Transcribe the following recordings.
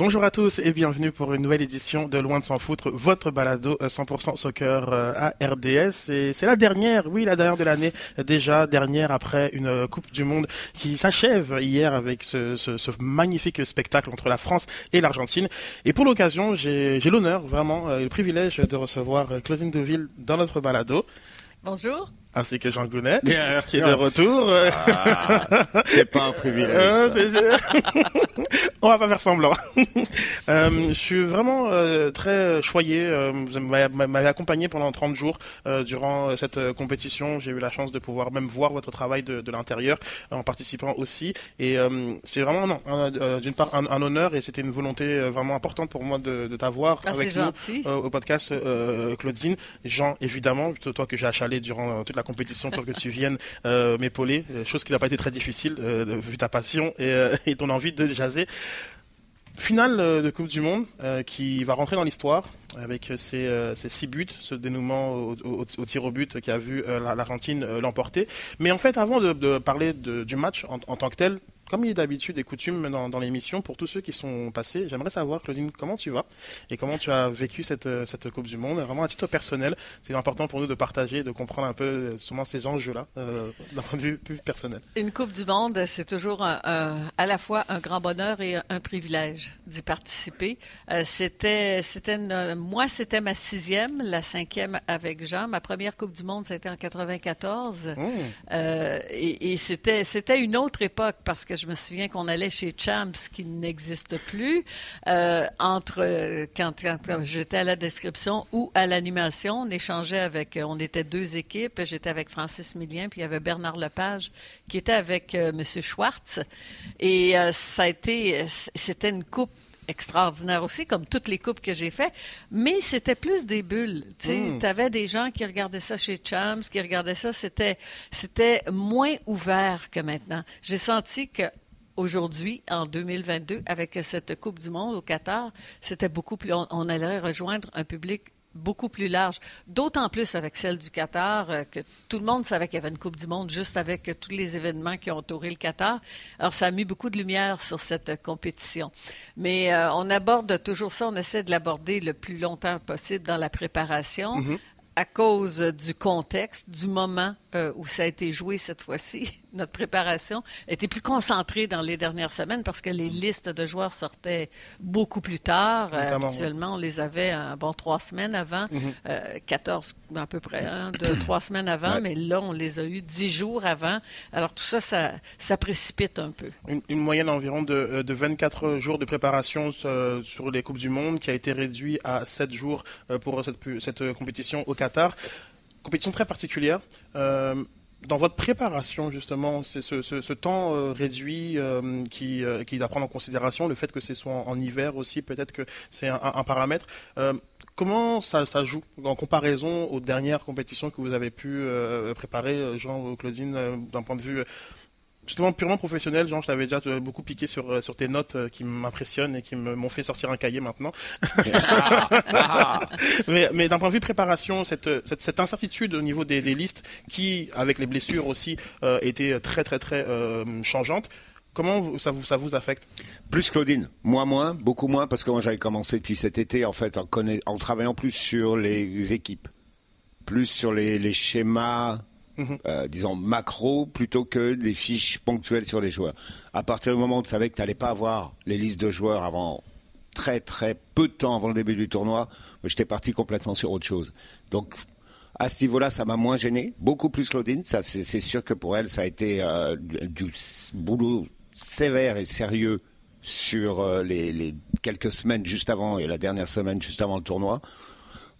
Bonjour à tous et bienvenue pour une nouvelle édition de Loin de s'en foutre, votre balado 100% euh, soccer euh, à RDS. Et c'est la dernière, oui, la dernière de l'année, déjà dernière après une euh, Coupe du Monde qui s'achève hier avec ce, ce, ce, magnifique spectacle entre la France et l'Argentine. Et pour l'occasion, j'ai l'honneur, vraiment, le privilège de recevoir Claudine Deville dans notre balado. Bonjour ainsi que Jean Gounet, qui est de retour. Ah, c'est pas un privilège. Euh, On va pas faire semblant. euh, je suis vraiment euh, très choyé. Euh, vous m'avez accompagné pendant 30 jours euh, durant cette compétition. J'ai eu la chance de pouvoir même voir votre travail de, de l'intérieur en participant aussi. Et c'est vraiment d'une part un, un, honneur et c'était une volonté vraiment importante pour moi de, de t'avoir ah, avec nous au podcast Claudine. Jean, évidemment, toi que j'ai achalé durant toute la compétition pour que tu viennes euh, m'épauler, euh, chose qui n'a pas été très difficile euh, vu ta passion et, ton envie de jaser. Finale de Coupe du Monde qui va rentrer dans l'histoire avec ses, six buts, ce dénouement au, tir au but qui a vu l'Argentine l'emporter. Mais en fait, avant de, parler du match en, tant que tel, comme il est d'habitude et coutume dans, dans l'émission, pour tous ceux qui sont passés, j'aimerais savoir, Claudine, comment tu vas et comment tu as vécu cette, euh, cette Coupe du Monde. Vraiment à titre personnel, c'est important pour nous de partager, de comprendre un peu euh, souvent ces enjeux-là euh, d'un point de vue plus personnel. Une Coupe du Monde, c'est toujours à la fois un grand bonheur et un privilège d'y participer. c'était, c'était moi, c'était ma sixième, la cinquième avec Jean. Ma première Coupe du Monde, c'était en 94. Mmh. et, et c'était, c'était une autre époque parce que je me souviens qu'on allait chez Champs, qui n'existe plus, euh, entre quand, j'étais à la description ou à l'animation. On échangeait avec, on était deux équipes. J'étais avec Francis Millien, puis il y avait Bernard Lepage qui était avec euh, M. Schwartz. Et euh, ça a été, c'était une coupe extraordinaire aussi, comme toutes les coupes que j'ai faites, mais c'était plus des bulles. Tu hmm. avais des gens qui regardaient ça chez Chams, qui regardaient ça, c'était, c'était moins ouvert que maintenant. J'ai senti que aujourd'hui, en 2022, avec cette Coupe du Monde au Qatar, c'était beaucoup plus. on allait rejoindre un public beaucoup plus large, d'autant plus avec celle du Qatar, euh, que tout le monde savait qu'il y avait une Coupe du Monde juste avec euh, tous les événements qui ont entouré le Qatar. Alors, ça a mis beaucoup de lumière sur cette euh, compétition. Mais on aborde toujours ça, on essaie de l'aborder le plus longtemps possible dans la préparation. Mm-hmm. à cause du contexte, du moment où ça a été joué cette fois-ci notre préparation était plus concentrée dans les dernières semaines parce que les listes de joueurs sortaient beaucoup plus tard. Euh, habituellement, on les avait un bon trois semaines avant, 14 mhm. euh, à peu près, hein, de, trois semaines avant, mais là, on les a eu dix jours avant. Alors tout ça, ça, précipite un peu. Une, moyenne environ de, 24 jours de préparation sur les Coupes du Monde qui a été réduit à 7 jours euh, pour cette, cette compétition au Qatar. Compétition très particulière dans votre préparation, justement, c'est ce, temps euh, réduit euh, qui, euh, doit prendre en considération le fait que ce soit en, hiver aussi, peut-être que c'est un, paramètre. comment ça, ça, joue en comparaison aux dernières compétitions que vous avez pu préparer, Jean, Claudine, d'un point de vue justement purement professionnel, Jean, je t'avais déjà euh, beaucoup piqué sur, euh, sur tes notes euh, qui m'impressionnent et qui m'ont fait sortir un cahier maintenant. mais, mais d'un point de vue préparation, cette, cette, cette, incertitude au niveau des, des, listes qui, avec les blessures aussi, euh, était très très très euh, changeante. Comment ça vous, ça vous affecte? Plus Claudine, moi moins, beaucoup moins, parce que moi j'avais commencé depuis cet été en fait en, en travaillant plus sur les équipes, plus sur les, les schémas Mhm. Euh, disons macro, plutôt que des fiches ponctuelles sur les joueurs. À partir du moment où tu savais que tu n'allais pas avoir les listes de joueurs avant très très peu de temps avant le début du tournoi, j'étais parti complètement sur autre chose. Donc à ce niveau-là, ça m'a moins gêné, beaucoup plus Claudine. C'est sûr que pour elle, ça a été euh, du boulot sévère et sérieux sur euh, les, quelques semaines juste avant et la dernière semaine juste avant le tournoi.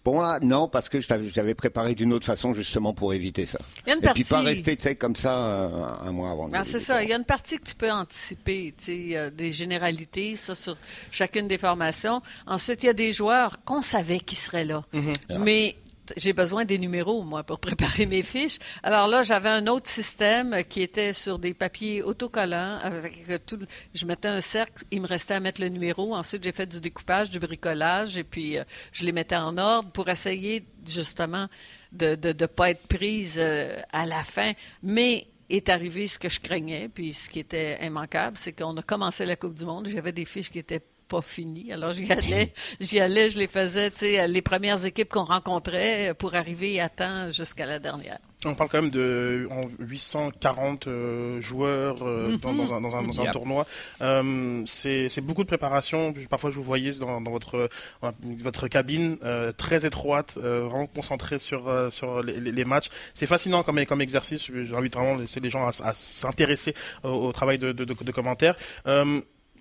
Pour moi, non, parce que j'avais préparé d'une autre façon justement pour éviter ça. Et puis pas rester comme ça euh, un, mois avant. Ben, c'est ça. Il y a une partie que tu peux anticiper, des généralités, ça sur chacune des formations. Ensuite, il y a des joueurs qu'on savait qui seraient là. Mm-hmm. Mais j'ai besoin des numéros, moi, pour préparer mes fiches. Alors là, j'avais un autre système qui était sur des papiers autocollants. Avec tout, je mettais un cercle, il me restait à mettre le numéro. Ensuite, j'ai fait du découpage, du bricolage, et puis euh, je les mettais en ordre pour essayer justement de ne pas être prise euh, à la fin. Mais est arrivé ce que je craignais, puis ce qui était immanquable, c'est qu'on a commencé la Coupe du Monde. J'avais des fiches qui étaient pas fini. Alors j'y allais, j'y allais, je les faisais, tu sais, les premières équipes qu'on rencontrait pour arriver à temps jusqu'à la dernière. On parle quand même de 840 euh, joueurs euh, dans, dans, un, dans, un, dans un tournoi. Euh, c'est beaucoup de préparation. Parfois, je vous voyais dans, dans votre, votre cabine très étroite, vraiment concentrée sur, sur les, les matchs. C'est fascinant comme, comme exercice. J'invite vraiment les gens à, à s'intéresser au, travail de, de, de commentaires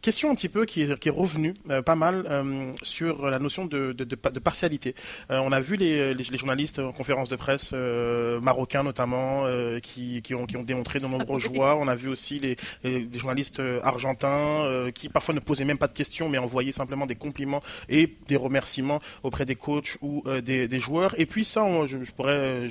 question un petit peu qui est, qui est revenue euh, pas mal euh, sur la notion de, de, de, de partialité. Euh, on a vu les, les, journalistes en conférence de presse marocains notamment qui, qui, ont, qui ont démontré de nombreux joueurs. On a vu aussi les, les journalistes argentins qui parfois ne posaient même pas de questions mais envoyaient simplement des compliments et des remerciements auprès des coachs ou des, des, joueurs. Et puis ça, je, je, pourrais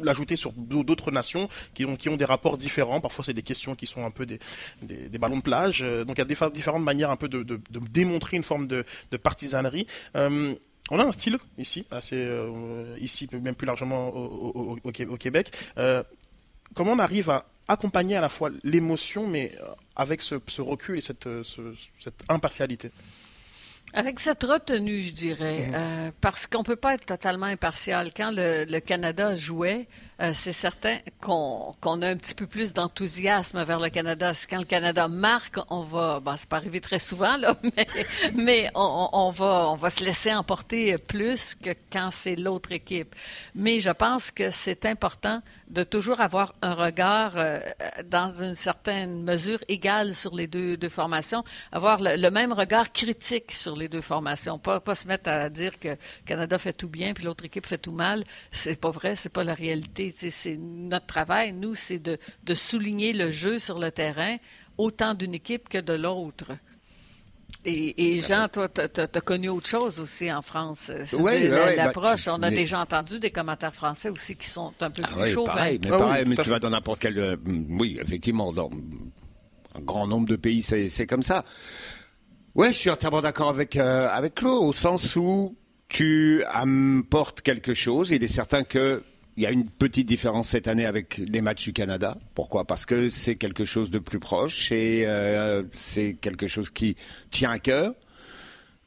l'ajouter sur d'autres nations qui ont, qui ont des rapports différents. Parfois, c'est des questions qui sont un peu des, des, ballons de plage. Euh, donc, il y a différentes manières un peu de, de, démontrer une forme de, de partisanerie. Euh, on a un style ici, assez, euh, ici même plus largement au, au, Québec. comment on arrive à accompagner à la fois l'émotion, mais avec ce, ce, recul et cette, cette impartialité? Avec cette retenue, je dirais, mhm. euh, parce qu'on ne peut pas être totalement impartial. Quand le, Canada jouait, euh, c'est certain qu'on a un petit peu plus d'enthousiasme vers le Canada. Quand le Canada marque, on va, bon, c'est pas arrivé très souvent, là, mais, mais on, va, on va se laisser emporter plus que quand c'est l'autre équipe. Mais je pense que c'est important de toujours avoir un regard euh, dans une certaine mesure égale sur les deux, deux formations, avoir le, même regard critique sur les deux formations, pas, pas se mettre à dire que Canada fait tout bien puis l'autre équipe fait tout mal. C'est pas vrai, c'est pas la réalité. C'est notre travail, nous, c'est de, de souligner le jeu sur le terrain autant d'une équipe que de l'autre. Et, Jean, toi, tu as, connu autre chose aussi en France. Oui, l'approche. on a déjà entendu des commentaires français aussi qui sont un peu ah plus chauds. Pareil, mais, pareil, mais tu vas dans n'importe quel. Euh, oui, effectivement, dans un grand nombre de pays, c'est comme ça. Oui, je suis entièrement d'accord avec, euh, avec Claude, au sens où tu apportes quelque chose. Il est certain que il y a une petite différence cette année avec les matchs du Canada. Pourquoi? Parce que c'est quelque chose de plus proche et euh, c'est quelque chose qui tient à cœur.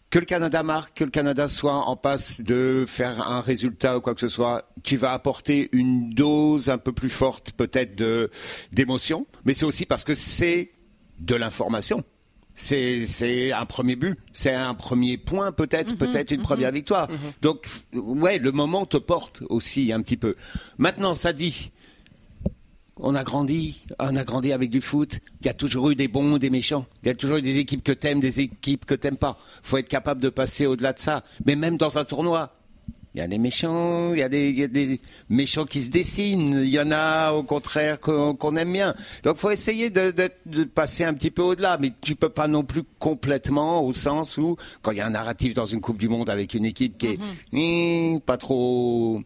Que le Canada marque, que le Canada soit en passe de faire un résultat ou quoi que ce soit, tu vas apporter une dose un peu plus forte peut-être d'émotion, mais c'est aussi parce que c'est de l'information c'est un premier but, c'est un premier point peut-être, mhm, peut-être une mhm, première victoire. Mhm. Donc ouais, le moment te porte aussi un petit peu. Maintenant, ça dit, on a grandi, on a grandi avec du foot. Il y a toujours eu des bons, des méchants. Il y a toujours eu des équipes que t'aimes, des équipes que t'aimes pas. Faut être capable de passer au-delà de ça. Mais même dans un tournoi, il y a des méchants, il y a des, méchants qui se dessinent, il y en a au contraire qu'on aime bien. Donc il faut essayer de, passer un petit peu au-delà, mais tu peux pas non plus complètement au sens où quand il y a un narratif dans une Coupe du Monde avec une équipe qui est mm-hmm. pas trop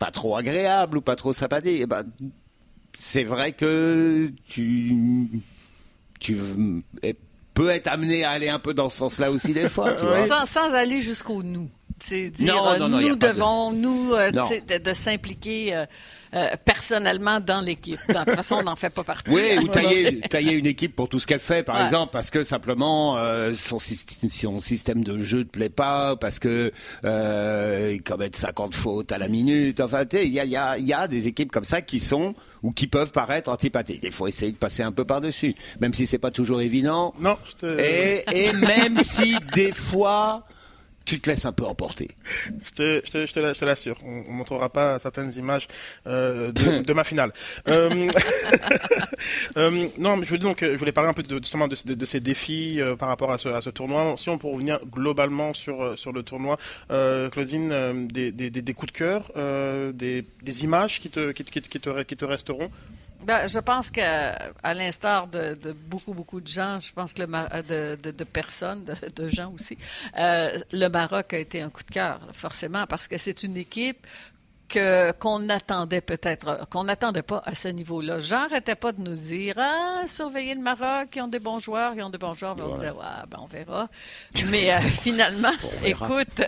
pas trop agréable ou pas trop sympathique, eh ben, c'est vrai que tu tu peux être amené à aller un peu dans ce sens-là aussi des fois. Sans, sans aller jusqu'au nous. Dire, non, nous devons, nous, euh, de, s'impliquer euh, euh, personnellement dans l'équipe. De toute façon, on n'en fait pas partie. Oui, ou tailler, une équipe pour tout ce qu'elle fait, par exemple, parce que simplement son, son, système de jeu ne plaît pas, parce que ils commettent 50 fautes à la minute. Enfin, il y a, y, a, y a des équipes comme ça qui sont ou qui peuvent paraître antipathiques. Il faut essayer de passer un peu par-dessus, même si c'est pas toujours évident. Non. Et, et même si des fois tu te laisses un peu emporter. Je te, je te, l'assure. On ne montrera pas certaines images euh, de, ma finale. Euh, euh, non, je voulais donc, je voulais parler un peu de, de, de ces défis par rapport à ce, à ce, tournoi. Si on peut revenir globalement sur, sur le tournoi, Claudine, des, des, des, coups de cœur, des, des, images qui te, qui, qui, qui, te, qui te resteront ben, je pense qu'à l'instar de, beaucoup, beaucoup de gens, je pense que le de, de, personnes, de, gens aussi, euh, le Maroc a été un coup de cœur, forcément, parce que c'est une équipe que qu'on attendait peut-être, qu'on n'attendait pas à ce niveau-là. Jean n'arrêtait pas de nous dire Ah, surveillez le Maroc, ils ont des bons joueurs, ils ont des bons joueurs. On disait ouais, ben, on verra. Mais euh, finalement, écoute,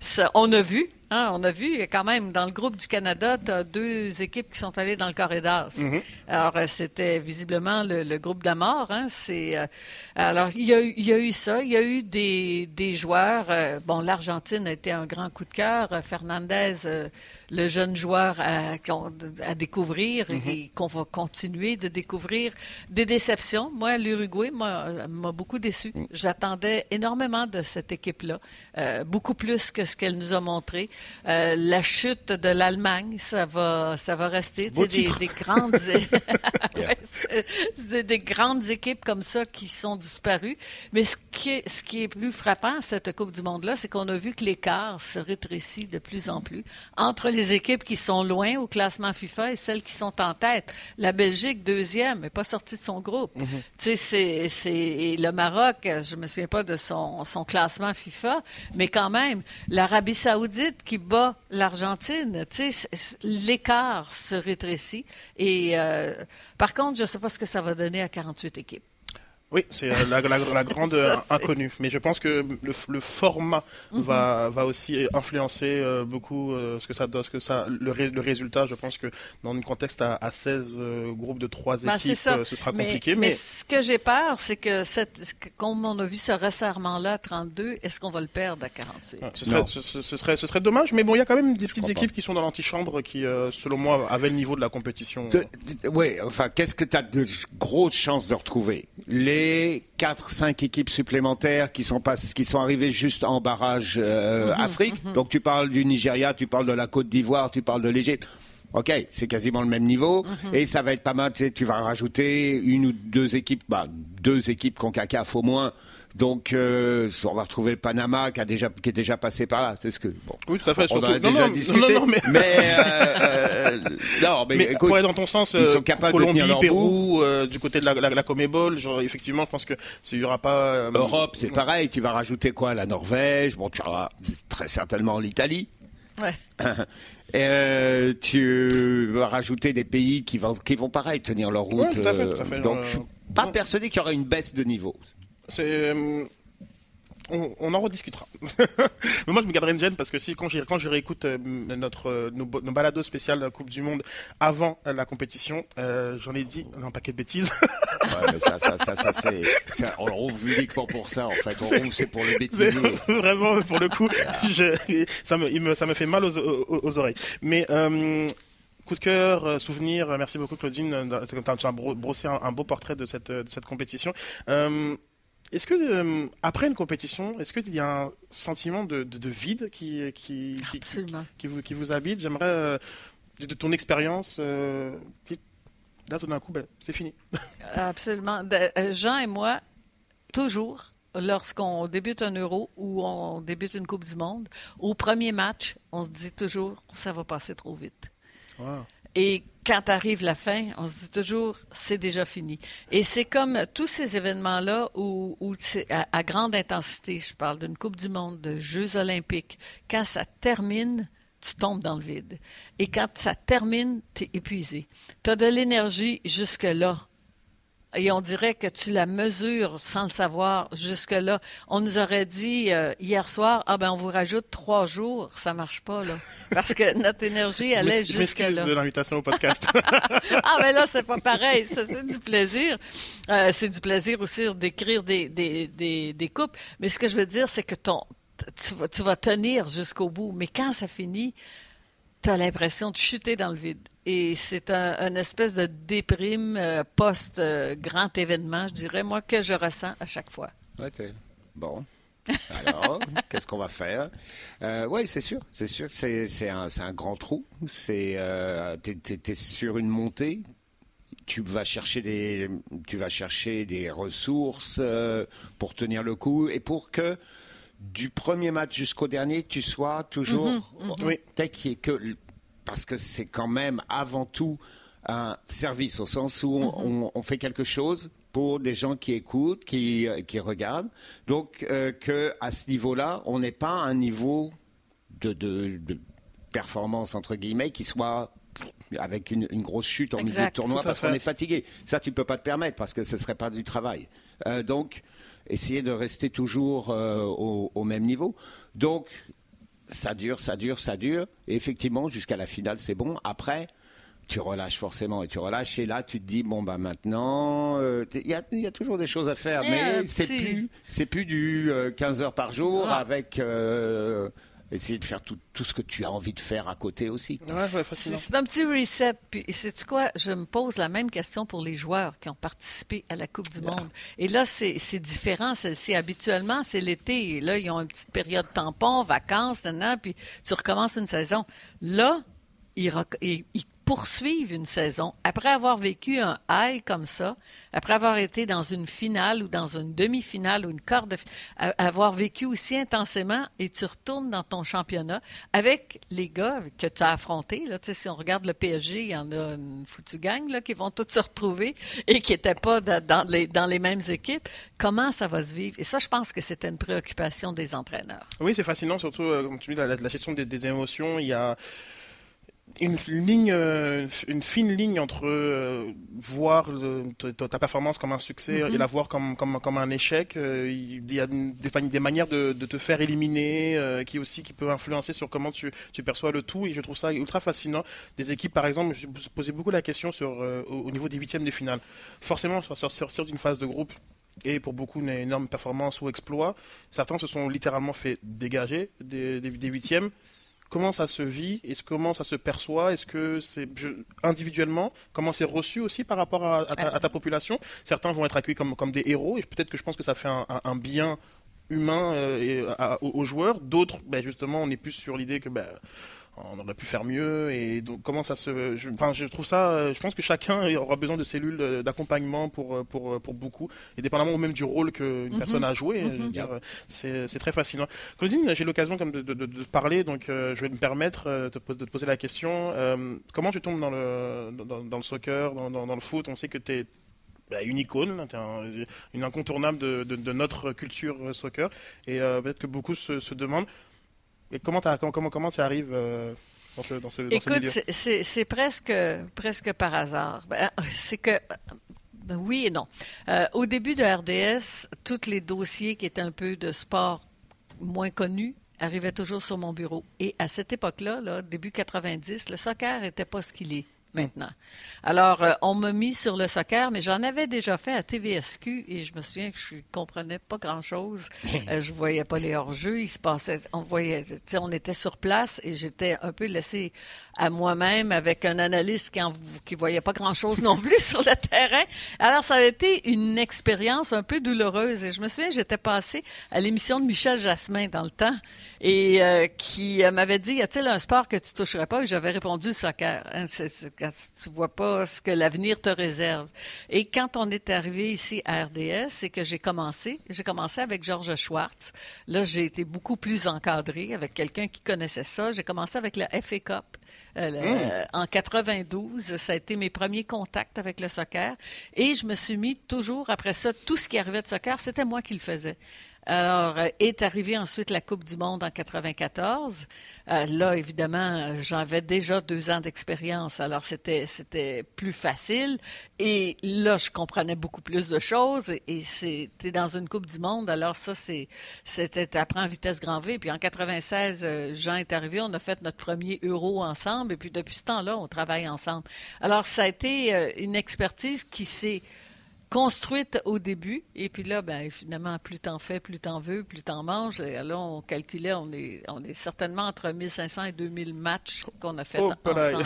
ça, on a vu, Hein, on a vu quand même dans le groupe du Canada, tu as deux équipes qui sont allées dans le corridor. Mhm. Alors, euh, c'était visiblement le, groupe de mort. Hein, c'est, euh, alors, il y, a, il y, a, eu ça. Il y a eu des, des joueurs. Euh, bon, l'Argentine a été un grand coup de cœur. Fernandez le jeune joueur à, à découvrir et mhm. qu'on va continuer de découvrir. Des déceptions. Moi, l'Uruguay m'a beaucoup déçu. Mm. J'attendais énormément de cette équipe-là, euh, beaucoup plus que ce qu'elle nous a montré. Euh, la chute de l'Allemagne, ça va, ça va rester. Des, des, grandes, des, grandes équipes comme ça qui sont disparues. Mais ce qui est, ce qui est plus frappant à cette Coupe du Monde-là, c'est qu'on a vu que l'écart se rétrécit de plus en plus entre les équipes qui sont loin au classement FIFA et celles qui sont en tête. La Belgique, deuxième, n'est pas sortie de son groupe. Mm-hmm. Tu sais, c'est le Maroc, je me souviens pas de son, son classement FIFA, mais quand même, l'Arabie Saoudite qui bat l'Argentine, tu sais, l'écart se rétrécit. Et euh, par contre, je ne sais pas ce que ça va donner à 48 équipes. Oui, c'est euh, la, grande inconnue. Mais je pense que le, format mhm. va, va aussi influencer euh, beaucoup euh, ce que ça ce que ça, le, le, résultat. Je pense que dans un contexte à, 16 groupes de 3 ben, équipes, ce sera compliqué. Mais, ce que j'ai peur, c'est que cette, comme on a vu ce resserrement-là à 32, est-ce qu'on va le perdre à 48 ce, serait, ce, serait, ce serait dommage, mais bon, il y a quand même des petites équipes qui sont dans l'antichambre qui, selon moi, avaient le niveau de la compétition. Oui, enfin, qu'est-ce que tu as de grosses chances de retrouver? Les 4-5 équipes supplémentaires qui sont, pas, qui sont arrivées juste en barrage euh, mhm, Afrique. Mhm. Donc tu parles du Nigeria, tu parles de la Côte d'Ivoire, tu parles de l'Égypte. Ok, c'est quasiment le même niveau mhm. et ça va être pas mal. Tu, sais, tu vas rajouter une ou deux équipes, bah, deux équipes CONCACAF au moins donc, euh, on va retrouver le Panama qui, a déjà, qui est déjà passé par là. C'est ce que, bon, oui, tout à fait. On en a déjà discuté. mais, mais, euh, non, mais, écoute, pour aller dans ton sens, ils sont euh, capables Colombie, de tenir Pérou, euh, du côté de la, la, la Comébol, genre, effectivement, je pense que s'il y aura pas. Euh, Europe, c'est pareil. Tu vas rajouter quoi? La Norvège? Bon, tu auras très certainement l'Italie. Ouais. Euh, tu vas rajouter des pays qui vont, qui vont pareil tenir leur route. Ouais, tout à fait, tout à fait, donc, je suis pas persuadé qu'il y aura une baisse de niveau. C'est euh, on, en rediscutera. Mais moi, je me garderai une gêne parce que si quand, quand je réécoute euh, notre, euh, nos, nos balados spéciales Coupe du Monde avant la compétition, j'en ai dit un paquet de bêtises. ouais, mais ça, ça, ça, ça c'est, on rouvre uniquement pour ça, en fait. On rouvre, c'est pour les bêtises. Vraiment, pour le coup, je, ça, me, me, ça me fait mal aux, aux, oreilles. Mais coup de cœur, souvenir, merci beaucoup Claudine, tu as brossé un, un, beau portrait de cette, de cette compétition. Est-ce que euh, après une compétition, est-ce qu'il y a un sentiment de, vide qui qui, qui, vous, qui vous habite? J'aimerais euh, de, ton expérience. Euh, là, tout d'un coup, ben, c'est fini. Absolument. Jean et moi, toujours, lorsqu'on débute un Euro ou on débute une Coupe du Monde, au premier match, on se dit toujours, ça va passer trop vite. Et quand arrive la fin, on se dit toujours, c'est déjà fini. Et c'est comme tous ces événements-là où, c'est à, grande intensité, je parle d'une Coupe du Monde, de Jeux olympiques, quand ça termine, tu tombes dans le vide. Et quand ça termine, tu es épuisé. Tu as de l'énergie jusque-là. Et on dirait que tu la mesures sans le savoir jusque-là. On nous aurait dit euh, hier soir, ah ben on vous rajoute trois jours, ça marche pas là, parce que notre énergie elle est jusque-là. Je de l'invitation au podcast. ah ben là c'est pas pareil, ça c'est du plaisir. Euh, c'est du plaisir aussi d'écrire des, des, des, des coupes. Mais ce que je veux dire, c'est que ton, tu, vas, tu vas tenir jusqu'au bout. Mais quand ça finit, tu as l'impression de chuter dans le vide. Et c'est un, espèce de déprime euh, post-grand événement, je dirais, moi, que je ressens à chaque fois. OK. Bon. Alors, qu'est-ce qu'on va faire? Euh, Oui, c'est sûr, c'est sûr. C'est un, un, grand trou. C'est, euh, es, sur une montée. Tu vas chercher des, tu vas chercher des ressources euh, pour tenir le coup et pour que du premier match jusqu'au dernier, tu sois toujours mm oui. que parce que c'est quand même avant tout un service au sens où on, mhm. fait quelque chose pour des gens qui écoutent, qui, qui regardent. Donc euh, que à ce niveau-là, on n'est pas à un niveau de, de, performance entre guillemets qui soit avec une, grosse chute en milieu de tournoi parce qu'on est fatigué. Ça, tu peux pas te permettre parce que ce serait pas du travail. Euh, donc, essayer de rester toujours euh, au, au, même niveau. Donc, ça dure, ça dure, ça dure. Et effectivement, jusqu'à la finale, c'est bon. Après, tu relâches forcément et tu relâches et là tu te dis bon bah maintenant euh, il y, a, y, a, toujours des choses à faire mais c'est plus c'est plus du 15 heures par jour avec essayer de faire tout, tout, ce que tu as envie de faire à côté aussi. c'est un petit reset. Puis, sais-tu quoi? Je me pose la même question pour les joueurs qui ont participé à la Coupe du Monde. Et là, c'est différent. C'est habituellement, c'est l'été. Là, ils ont une petite période tampon, vacances, puis tu recommences une saison. Là, ils, ils, ils poursuivre une saison après avoir vécu un high comme ça, après avoir été dans une finale ou dans une demi-finale ou une quart de avoir vécu aussi intensément et tu retournes dans ton championnat avec les gars que tu as affrontés. Là, si on regarde le PSG, il y en a une foutue gang là, qui vont tous se retrouver et qui n'étaient pas dans les, dans les mêmes équipes. Comment ça va se vivre? Et ça, je pense que c'était une préoccupation des entraîneurs. Oui, c'est fascinant, surtout, euh, comme tu dis, la, gestion des, des émotions. Il y a une ligne, euh, une fine ligne entre euh, voir ta performance comme un succès et la voir comme, comme, comme un échec. Euh, il y a des, des manières de, de, te faire éliminer qui aussi qui peuvent influencer sur comment tu, tu, perçois le tout. Et je trouve ça ultra fascinant. Des équipes, par exemple, je posais beaucoup la question sur au, niveau des huitièmes de finale. Forcément, sortir d'une phase de groupe et pour beaucoup une énorme performance ou exploit. Certains se sont littéralement fait dégager des, des huitièmes comment ça se vit et comment ça se perçoit Est-ce que c'est individuellement comment c'est reçu aussi par rapport à, ta, population Certains vont être accueillis comme, comme des héros et peut-être que je pense que ça fait un, bien humain euh, aux, joueurs. D'autres, ben, justement, on est plus sur l'idée que ben, on aurait pu faire mieux et donc comment ça se je, enfin, je trouve ça je pense que chacun aura besoin de cellules d'accompagnement pour, pour, pour beaucoup et dépendamment même du rôle qu'une mhm. personne a joué mhm. c'est très fascinant Claudine j'ai l'occasion comme de, de, de, parler donc euh, je vais me permettre euh, de, de te poser la question euh, comment tu tombes dans le dans, dans le soccer dans, dans, le foot? On sait que tu es bah, une icône, une incontournable de, de, notre culture soccer. Et peut-être que beaucoup se, se demandent et comment, comment, comment tu arrives euh, dans ce, dans ce, Écoute, c'est presque, presque par hasard. Ben, c'est que ben oui et non. Euh, au début de RDS, tous les dossiers qui étaient un peu de sport moins connus arrivaient toujours sur mon bureau. Et à cette époque-là, là, début 90, le soccer n'était pas ce qu'il est maintenant. Alors, euh, on m'a mis sur le soccer, mais j'en avais déjà fait à TVSQ et je me souviens que je ne comprenais pas grand-chose. Euh, je voyais pas les hors-jeux. Il se passait, on voyait, on était sur place et j'étais un peu laissé à moi-même avec un analyste qui ne voyait pas grand-chose non plus sur le terrain. Alors, ça a été une expérience un peu douloureuse et je me souviens, j'étais passé à l'émission de Michel Jasmin dans le temps et euh, qui m'avait dit, y a-t-il un sport que tu toucherais pas? Et j'avais répondu soccer. Hein, tu vois pas ce que l'avenir te réserve. Et quand on est arrivé ici à RDS, c'est que j'ai commencé. J'ai commencé avec Georges Schwartz. Là, j'ai été beaucoup plus encadré avec quelqu'un qui connaissait ça. J'ai commencé avec la FA Cup. Euh, hmm. en 92, ça a été mes premiers contacts avec le soccer. Et je me suis mis toujours, après ça, tout ce qui arrivait de soccer, c'était moi qui le faisais. Alors, euh, est arrivée ensuite la Coupe du Monde en 94. Euh, là, évidemment, j'avais déjà deux ans d'expérience, alors c'était plus facile. Et là, je comprenais beaucoup plus de choses. Et, c'était dans une Coupe du Monde, alors ça, c'est c'était en vitesse grand V. Puis en 96, euh, Jean est arrivé, on a fait notre premier Euro ensemble. Et puis depuis ce temps-là, on travaille ensemble. Alors, ça a été une expertise qui s'est construite au début. Et puis là, ben, finalement, plus t'en fais, plus t'en veux, plus t'en manges. Et là, on calculait, on est, on est certainement entre 1500 et 2000 matchs qu'on a fait oh, ensemble.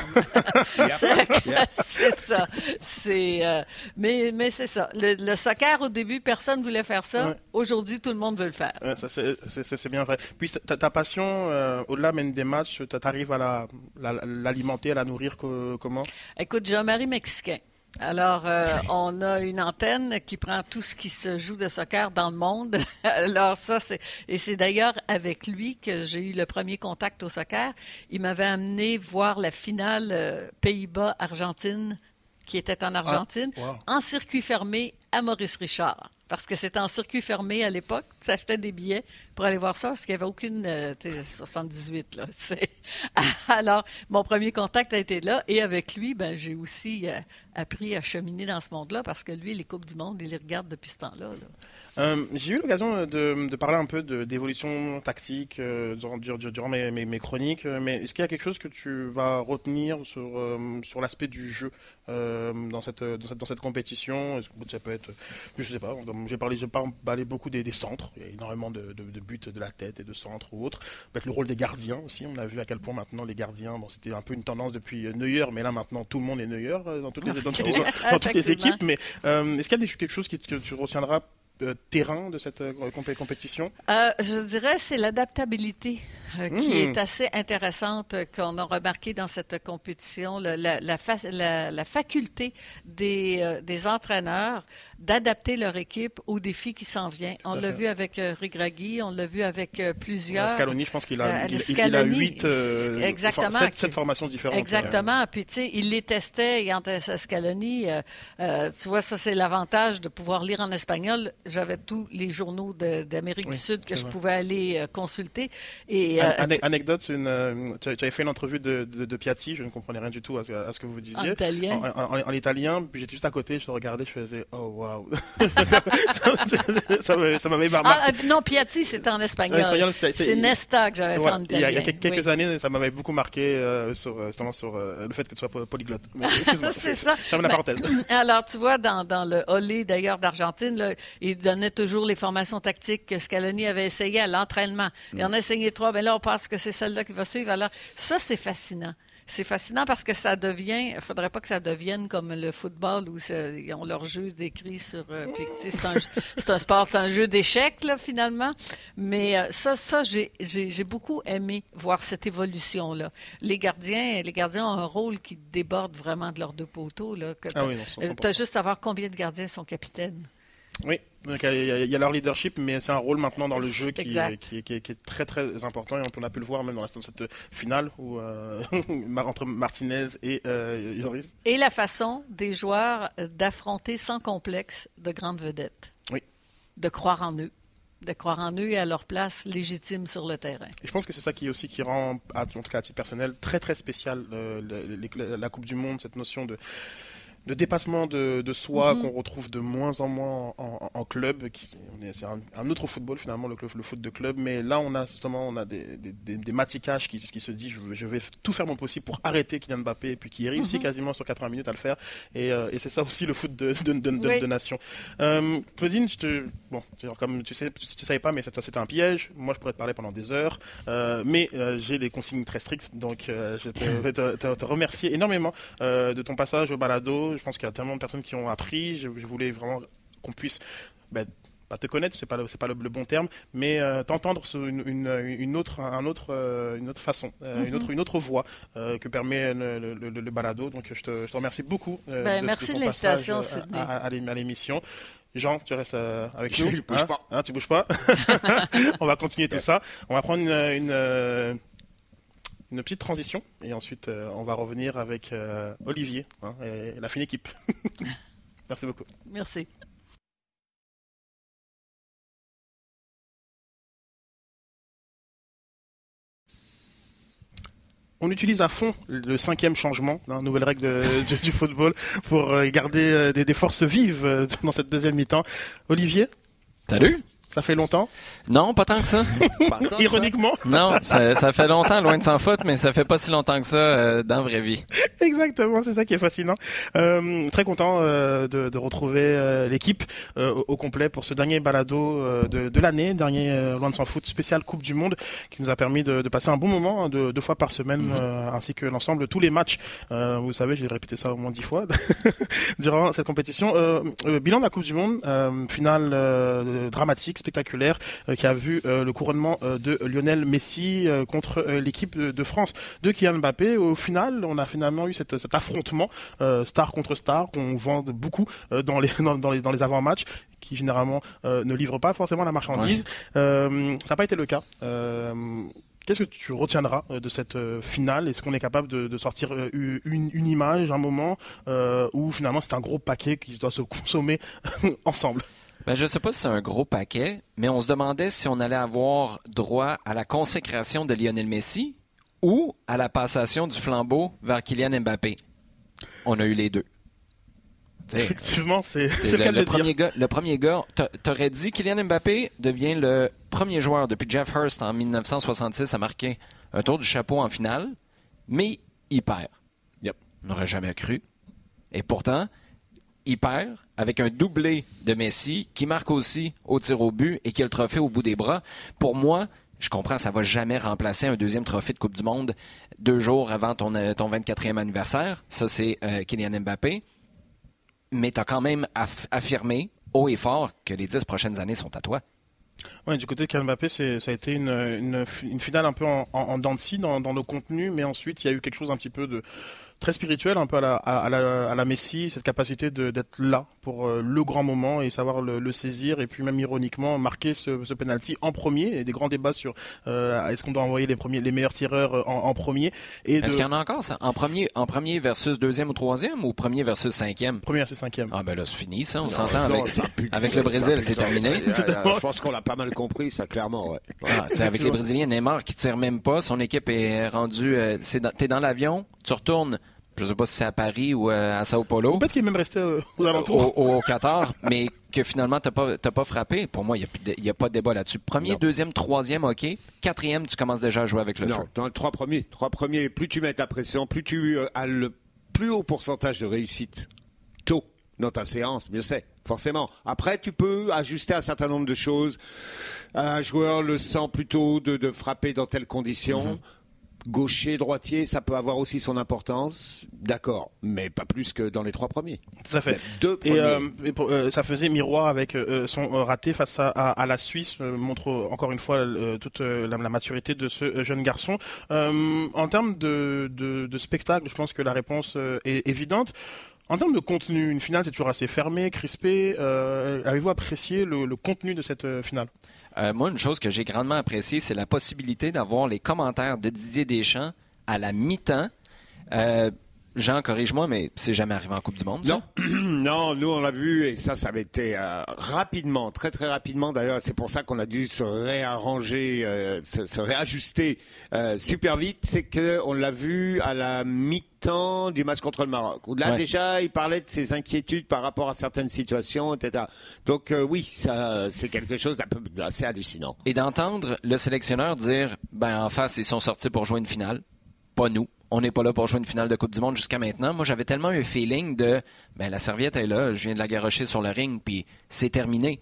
c'est ça. C'est, euh, mais, mais c'est ça. Le, soccer, au début, personne ne voulait faire ça. Aujourd'hui, tout le monde veut le faire. c'est bien vrai. Puis ta, ta passion, euh, au-delà même des matchs, tu arrives à l'alimenter, la, à la nourrir comment? Écoute, j'ai un mari mexicain. Alors, euh, on a une antenne qui prend tout ce qui se joue de soccer dans le monde. Alors, ça, c'est. Et c'est d'ailleurs avec lui que j'ai eu le premier contact au soccer. Il m'avait amené voir la finale euh, Pays-Bas-Argentine, qui était en Argentine, ah, en circuit fermé à Maurice Richard. Parce que c'était en circuit fermé à l'époque. Tu achetais des billets, pour aller voir ça parce qu'il n'y avait aucune 78 là. Alors, mon premier contact a été là et avec lui, ben j'ai aussi appris à cheminer dans ce monde-là parce que lui, les coupes du monde, il les regarde depuis ce temps-là. là euh, j'ai eu l'occasion de, parler un peu d'évolution tactique euh, durant, mes, chroniques, euh, mais est-ce qu'il y a quelque chose que tu vas retenir sur, sur l'aspect du jeu dans, cette, dans, cette, compétition? Ça peut être, je sais pas, j'ai parlé, parlé beaucoup des, centres, il y a énormément de la tête et de centres ou autres. Peut-être le rôle des gardiens aussi, on a vu à quel point maintenant les gardiens, bon, c'était un peu une tendance depuis Neuer, mais là maintenant tout le monde est Neuer dans toutes les, dans, toutes les équipes. Mais est-ce qu'il y a quelque chose que tu retiendras euh, terrain de cette euh, compétition? Euh, Je dirais c'est l'adaptabilité qui hmm. est assez intéressante qu'on a remarqué dans cette compétition, la, la, la, faculté des, des entraîneurs d'adapter leur équipe aux défis qui s'en viennent. On l'a vu avec Rigragui, on l'a vu avec plusieurs. Scaloni, je pense qu'il a, il, a huit, exactement, sept, formations différentes. Exactement. Puis tu sais, il les testait. Et Scaloni, tu vois, ça c'est l'avantage de pouvoir lire en espagnol j'avais tous les journaux d'Amérique du Sud que je pouvais aller euh, consulter. Et, euh, anecdote, une, euh, tu, avais fait l'entrevue de, de, Piatti, je ne comprenais rien du tout à, ce que vous disiez. En italien. En, italien, puis j'étais juste à côté, je regardais, je faisais oh waouh. ça m'avait marqué. Ah, non, Piatti, c'était en espagnol. C'est Nesta que j'avais fait en italien. Il y a, quelques années, ça m'avait beaucoup marqué sur, justement sur le fait que tu sois polyglotte. C'est ça. Ferme la parenthèse. Alors, tu vois, dans, dans le Olé d'ailleurs d'Argentine, il donnait toujours les formations tactiques que Scaloni avait essayées à l'entraînement. Et on a essayé trois, mais là, on pense que c'est celle-là qui va suivre. Alors, ça, c'est fascinant. C'est fascinant parce que ça devient, il faudrait pas que ça devienne comme le football où ils ont leur jeu décrit sur. Euh, c'est un, un, sport, un jeu d'échecs là finalement. Mais euh, ça, ça j'ai beaucoup aimé voir cette évolution là. Les gardiens, les gardiens ont un rôle qui déborde vraiment de leurs deux poteaux là. Ah oui, tu as juste à voir combien de gardiens sont capitaines. Oui, il y, a leur leadership, mais c'est un rôle maintenant dans le jeu qui, est très très important et on a pu le voir même dans, cette finale où, euh, entre Martinez et euh, Yoris. Et la façon des joueurs d'affronter sans complexe de grandes vedettes. Oui. De croire en eux de croire en eux et à leur place légitime sur le terrain. Et je pense que c'est ça qui aussi qui rend, en tout cas à titre personnel, très très spécial euh, la Coupe du Monde, cette notion de de dépassement de, soi mhm. qu'on retrouve de moins en moins en, club. C'est un, autre football finalement, le, le, foot de club. Mais là, on a justement on a des, des, des, maticages qui, qui, se disent je, vais tout faire mon possible pour arrêter Kylian Mbappé et puis qui réussit mhm. quasiment sur 80 minutes à le faire. Et, euh, et c'est ça aussi le foot de, de, de, nation. Euh, Claudine, je te, bon, comme tu sais, tu, savais pas, mais c'était un piège. Moi, je pourrais te parler pendant des heures. Euh, mais euh, j'ai des consignes très strictes, donc je vais te, te, remercier énormément de ton passage au balado je pense qu'il y a tellement de personnes qui ont appris. Je, voulais vraiment qu'on puisse ben, pas te connaître, c'est pas c'est pas le, bon terme, mais euh, t'entendre sur une, une, autre un autre euh, une autre façon, euh, une mhm. autre une autre voix que permet le, balado. Donc je te, je te remercie beaucoup. Ben, merci de, l'invitation à, à, l'émission. Jean, tu restes avec nous. Bouge hein pas. Hein, tu bouges pas? On va continuer tout ça. On va prendre une une petite transition et ensuite euh, on va revenir avec euh, Olivier hein, et la fine équipe. Merci beaucoup. Merci. On utilise à fond le cinquième changement, hein, nouvelle règle du, football, pour euh, garder des, des, forces vives dans cette deuxième mi-temps. Olivier? Salut ça fait longtemps? Non, pas tant que ça. Ironiquement? Non, ça, fait longtemps, loin de sans faute, mais ça fait pas si longtemps que ça euh, dans la vraie vie. Exactement, c'est ça qui est fascinant. Euh, très content euh, de, de, retrouver euh, l'équipe euh, au, complet pour ce dernier balado de, de l'année, dernier loin de sans foot spécial Coupe du Monde, qui nous a permis de, de passer un bon moment, hein, de, deux fois par semaine, mhm. ainsi que l'ensemble de tous les matchs. vous savez, j'ai répété ça au moins dix fois durant cette compétition. bilan de la Coupe du Monde, finale dramatique spectaculaire euh, qui a vu euh, le couronnement euh, de Lionel Messi contre l'équipe de, France de Kylian Mbappé. Au final, on a finalement eu cet affrontement star contre star qu'on vend beaucoup dans les dans, les dans les avant-matchs qui généralement ne livrent pas forcément la marchandise. ça n'a pas été le cas. Qu'est-ce que tu retiendras de cette finale? Est-ce qu'on est capable de, sortir une, une, image, un moment où finalement c'est un gros paquet qui doit se consommer ensemble? Ben, je ne sais pas si c'est un gros paquet, mais on se demandait si on allait avoir droit à la consécration de Lionel Messi ou à la passation du flambeau vers Kylian Mbappé. On a eu les deux. Effectivement, c'est le, le, cas le de premier dire. gars. Le premier gars, t'a- t'aurais dit Kylian Mbappé devient le premier joueur depuis Jeff Hurst en 1966 à marquer un tour du chapeau en finale, mais il perd. Yep. On n'aurait jamais cru. Et pourtant, il perd avec un doublé de Messi qui marque aussi au tir au but et qui a le trophée au bout des bras. Pour moi, je comprends, ça va jamais remplacer un deuxième trophée de Coupe du Monde deux jours avant ton, euh, ton 24e anniversaire. Ça, c'est euh, Kylian Mbappé. Mais tu as quand même aff- affirmé haut et fort que les dix prochaines années sont à toi. Ouais, du côté de Kylian Mbappé, ça a été une, une, finale un peu en, en, en dans, dans le contenu, mais ensuite il y a eu quelque chose un petit peu de très spirituel, un peu à la, à, à la, à la Messi, cette capacité de- d'être là pour euh, le grand moment et savoir le, le saisir, et puis même ironiquement marquer ce, ce penalty en premier. Et des grands débats sur euh, est-ce qu'on doit envoyer les premiers, les meilleurs tireurs euh, en, en premier. Et Est-ce de qu'il y en a encore, ça? En premier, en premier versus deuxième ou troisième ou premier versus cinquième? première, c'est cinquième. Ah ben là, c'est fini, ça. On s'entend avec, avec le Brésil, c'est terminé. Je pense qu'on l'a pas mal compris, ça, clairement. Ouais. Ah, tu sais, avec les Brésiliens, Neymar qui tire même pas, son équipe est rendue. euh, dans- T'es dans l'avion, tu retournes, je sais pas si c'est à Paris ou euh, à Sao Paulo, Peut-être qu'il est même resté euh, aux alentours. au, au Qatar, mais que finalement t'as pas, t'as pas frappé. Pour moi, il n'y a, pas de débat là-dessus. Premier, Non. deuxième, troisième, ok. Quatrième, tu commences déjà à jouer avec le Non, feu. dans les trois premiers, trois premiers, plus tu mets ta pression, plus tu euh, as le plus haut pourcentage de réussite tôt dans ta séance, mieux c'est. Forcément. Après, tu peux ajuster un certain nombre de choses. Un joueur le sent plutôt de, de frapper dans telles conditions. Mm-hmm. Gaucher, droitier, ça peut avoir aussi son importance. D'accord. Mais pas plus que dans les trois premiers. Tout à fait. Deux Et, premiers. euh, et pour- euh, ça faisait miroir avec euh, son raté face à, à- à la Suisse, montre encore une fois toute la, la maturité de ce jeune garçon. En termes de, de, de spectacle, je pense que la réponse est évidente. En termes de contenu, une finale c'est toujours assez fermée, crispée. Avez-vous apprécié le, le contenu de cette finale? Euh, moi, une chose que j'ai grandement appréciée, c'est la possibilité d'avoir les commentaires de Didier Deschamps à la mi-temps. Euh, Jean, corrige-moi, mais c'est jamais arrivé en Coupe du Monde. Non, non, nous on l'a vu et ça, ça avait été euh, rapidement, très très rapidement. D'ailleurs, c'est pour ça qu'on a dû se réarranger, euh, se, réajuster super vite. C'est que on l'a vu à la mi-temps du match contre le Maroc. Où là Ouais. déjà, il parlait de ses inquiétudes par rapport à certaines situations, etc. Donc euh, oui, ça, c'est quelque chose d'un peu assez hallucinant. Et d'entendre le sélectionneur dire, ben en face, ils sont sortis pour jouer une finale, pas nous. On n'est pas là pour jouer une finale de Coupe du Monde jusqu'à maintenant. Moi, j'avais tellement eu un feeling de, ben la serviette est là, je viens de la garocher sur le ring, puis c'est terminé.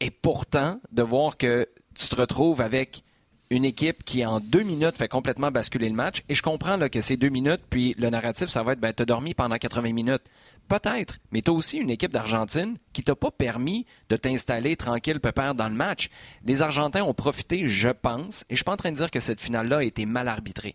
Et pourtant, de voir que tu te retrouves avec une équipe qui, en deux minutes, fait complètement basculer le match. Et je comprends là, que c'est deux minutes, puis le narratif, ça va être, ben, t'as dormi pendant 80 minutes. Peut-être, mais tu as aussi une équipe d'Argentine qui t'a pas permis de t'installer tranquille, pépère, dans le match. Les Argentins ont profité, je pense, et je suis pas en train de dire que cette finale-là a été mal arbitrée.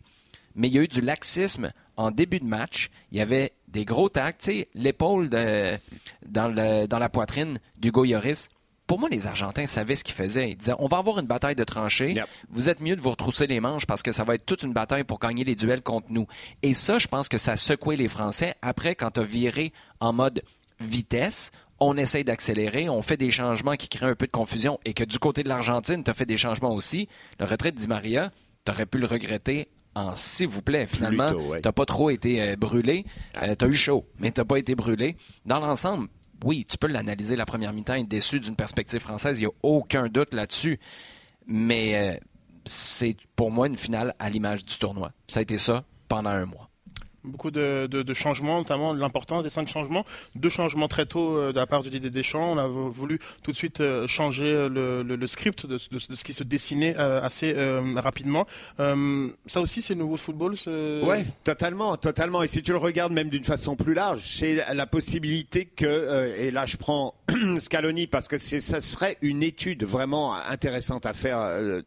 Mais il y a eu du laxisme en début de match. Il y avait des gros tacs, l'épaule dans, la poitrine d'Hugo Lloris. Pour moi, les Argentins savaient ce qu'ils faisaient. Ils disaient on va avoir une bataille de tranchées. Yep. Vous êtes mieux de vous retrousser les manches parce que ça va être toute une bataille pour gagner les duels contre nous. Et ça, je pense que ça a secoué les Français. Après, quand tu as viré en mode vitesse, on essaye d'accélérer, on fait des changements qui créent un peu de confusion et que du côté de l'Argentine, tu as fait des changements aussi. Le retrait de Di Maria, tu aurais pu le regretter en s'il vous plaît. Finalement, ouais. t'as pas trop été euh, brûlé. Euh, t'as eu chaud, mais t'as pas été brûlé. Dans l'ensemble, oui, tu peux l'analyser la première mi-temps être déçu d'une perspective française. Il n'y a aucun doute là-dessus. Mais euh, c'est pour moi une finale à l'image du tournoi. Ça a été ça pendant un mois. Beaucoup de, changements, notamment l'importance des cinq changements. Deux changements très tôt euh, de la part du Didier Deschamps. On a vo- voulu tout de suite euh, changer euh, le, script de, ce- qui se dessinait assez rapidement. Ça aussi, c'est nouveau football. Ouais, totalement, totalement. Et si tu le regardes même d'une façon plus large, c'est la possibilité que, et là je prends Scaloni parce que ça serait une étude vraiment intéressante à faire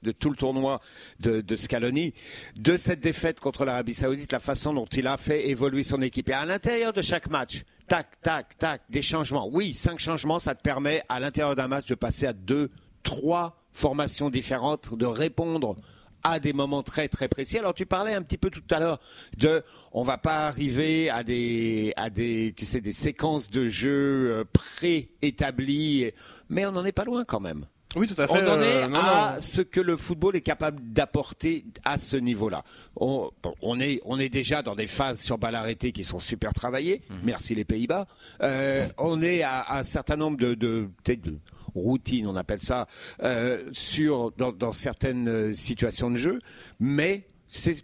de tout le tournoi de Scaloni, de cette défaite contre l'Arabie Saoudite, la façon dont il a fait évoluer son équipe. Et à l'intérieur de chaque match, tac, tac, tac, des changements. Oui, cinq changements, ça te permet à l'intérieur d'un match de passer à deux, trois formations différentes, de répondre à des moments très très précis. Alors tu parlais un petit peu tout à l'heure de on va pas arriver à des à des tu sais des séquences de jeu euh, préétablies mais on n'en est pas loin quand même. Oui, tout à fait. On en est Euh, non, à non. ce que le football est capable d'apporter à ce niveau-là. On, bon, on est, on est déjà dans des phases sur balle arrêtée qui sont super travaillées. Merci les Pays-Bas. Euh, on est à, à un certain nombre de, de, peut-être de routines, on appelle ça, euh, sur dans, dans certaines situations de jeu, mais c'est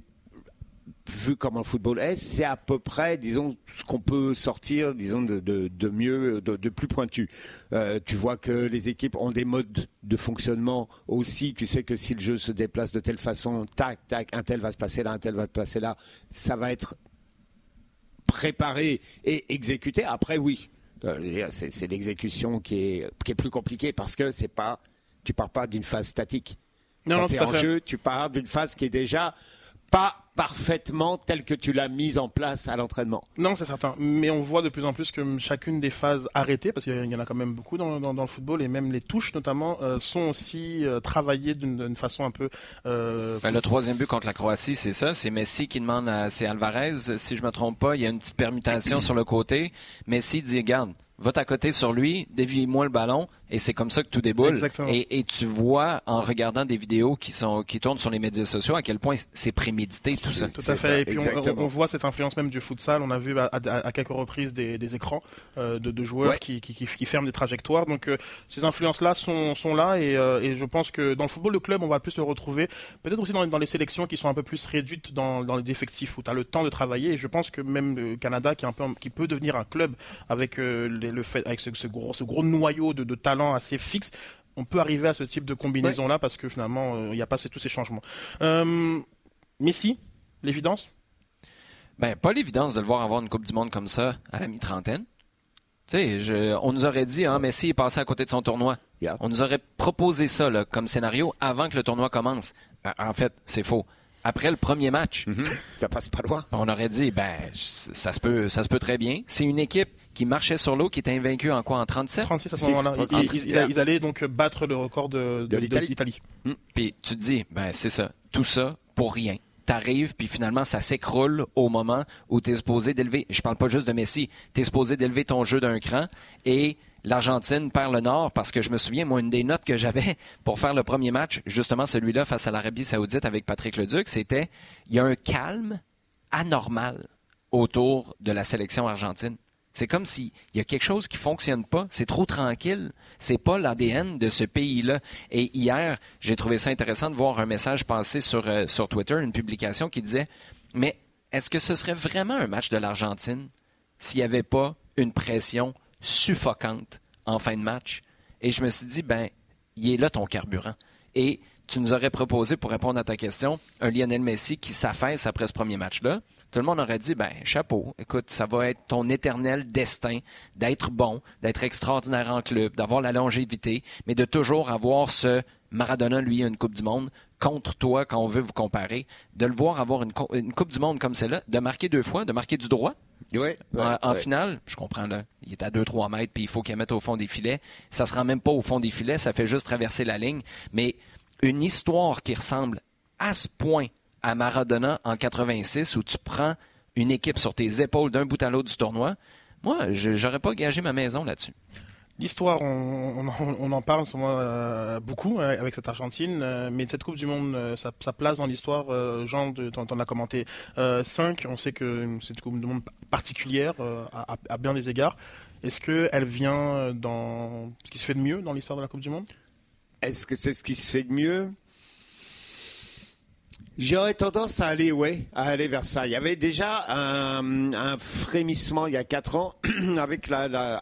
vu comment le football est, c'est à peu près, disons, ce qu'on peut sortir, disons, de, de, de mieux, de, de plus pointu. Euh, tu vois que les équipes ont des modes de fonctionnement aussi. Tu sais que si le jeu se déplace de telle façon, tac, tac, un tel va se passer là, un tel va se passer là, ça va être préparé et exécuté. Après, oui, euh, c'est l'exécution qui est, qui est plus compliquée parce que c'est pas, tu pars pas d'une phase statique. Non, Quand tu es en fait. jeu, tu pars d'une phase qui est déjà pas parfaitement telle que tu l'as mise en place à l'entraînement. Non, c'est certain. Mais on voit de plus en plus que chacune des phases arrêtées, parce qu'il y en a quand même beaucoup dans, dans- dans le football, et même les touches notamment, euh, sont aussi euh, travaillées d'une d'une façon un peu... euh, Ben, le troisième but contre la Croatie, c'est ça. C'est Messi qui demande à c'est Alvarez. Si je me trompe pas, il y a une petite permutation sur le côté. Messi dit Garde, va à côté sur lui, dévie-moi le ballon, et c'est comme ça que tout déboule. Et, et tu vois en regardant des vidéos qui sont qui tournent sur les médias sociaux à quel point c'est prémédité tout ça. Tout à ça, fait. et puis on, voit cette influence même du futsal. On a vu à, à- à quelques reprises des, des écrans euh, de, de joueurs Ouais. qui, qui, qui- qui ferment des trajectoires. Donc euh, ces influences-là sont, sont là et, euh, et je pense que dans le football de club, on va plus le retrouver. Peut-être aussi dans, dans les sélections qui sont un peu plus réduites dans, dans les effectifs où tu as le temps de travailler. Et je pense que même le Canada, qui, est un peu, qui peut devenir un club avec, euh, les- le fait, avec ce, ce gros, ce gros noyau de, de talent assez fixe, on peut arriver à ce type de combinaison-là parce que finalement, euh, il n'y a pas tous ces changements. Euh, Messi, l'évidence? Ben, pas l'évidence de le voir avoir une Coupe du Monde comme ça à la mi-trentaine. Tu sais, je- on nous aurait dit, ah, Messi est passé à côté de son tournoi. Yeah. On nous aurait proposé ça là, comme scénario avant que le tournoi commence. Ben, en fait, c'est faux. Après le premier match, Mhm. Ça passe pas loin. on aurait dit, ben, ça se peut, ça se peut très bien. C'est une équipe qui marchait sur l'eau, qui était invaincue en quoi, en 37? 36 à ce moment-là. Ils, 36, ils- ils- yeah. ils allaient donc battre le record de, De l'Italie. Puis tu te dis, ben c'est ça, tout ça pour rien. T'arrives, puis finalement, ça s'écroule au moment où tu es supposé d'élever. Je parle pas juste de Messi. Tu es supposé d'élever ton jeu d'un cran et l'Argentine perd le nord parce que je me souviens, moi, une des notes que j'avais pour faire le premier match, justement celui-là face à l'Arabie Saoudite avec Patrick Leduc, c'était il y a un calme anormal autour de la sélection argentine. C'est comme s'il y a quelque chose qui fonctionne pas. C'est trop tranquille. C'est pas l'ADN de ce pays-là. Et hier, j'ai trouvé ça intéressant de voir un message passer sur, euh, Twitter, une publication qui disait Mais est-ce que ce serait vraiment un match de l'Argentine s'il n'y avait pas une pression suffocante en fin de match? Et je me suis dit, ben, il est là ton carburant. Et tu nous aurais proposé, pour répondre à ta question, un Lionel Messi qui s'affaisse après ce premier match-là. Tout le monde aurait dit, ben, chapeau, écoute, ça va être ton éternel destin d'être bon, d'être extraordinaire en club, d'avoir la longévité, mais de toujours avoir ce Maradona, lui, a une Coupe du Monde contre toi quand on veut vous comparer, de le voir avoir une, co- une Coupe du Monde comme celle-là, de marquer deux fois, de marquer du droit, ouais, en, en ouais. finale, je comprends là, il est à 2-3 mètres puis il faut qu'il mette au fond des filets. Ça se rend même pas au fond des filets, ça fait juste traverser la ligne. Mais une histoire qui ressemble à ce point à Maradona en 86 où tu prends une équipe sur tes épaules d'un bout à l'autre du tournoi, moi, je j'aurais pas gagé ma maison là-dessus. L'histoire, on, on en- on en parle souvent, euh, beaucoup euh, avec cette Argentine, euh, mais cette Coupe du Monde, euh, sa, place dans l'histoire, euh, Jean, t'en as commenté 5. on sait que c'est une Coupe du Monde particulière euh, à, à- à bien des égards. Est-ce qu'elle vient dans ce qui se fait de mieux dans l'histoire de la Coupe du Monde? Est-ce que c'est ce qui se fait de mieux? J'aurais tendance à aller, aller vers ça. Il y avait déjà un, frémissement il y a quatre ans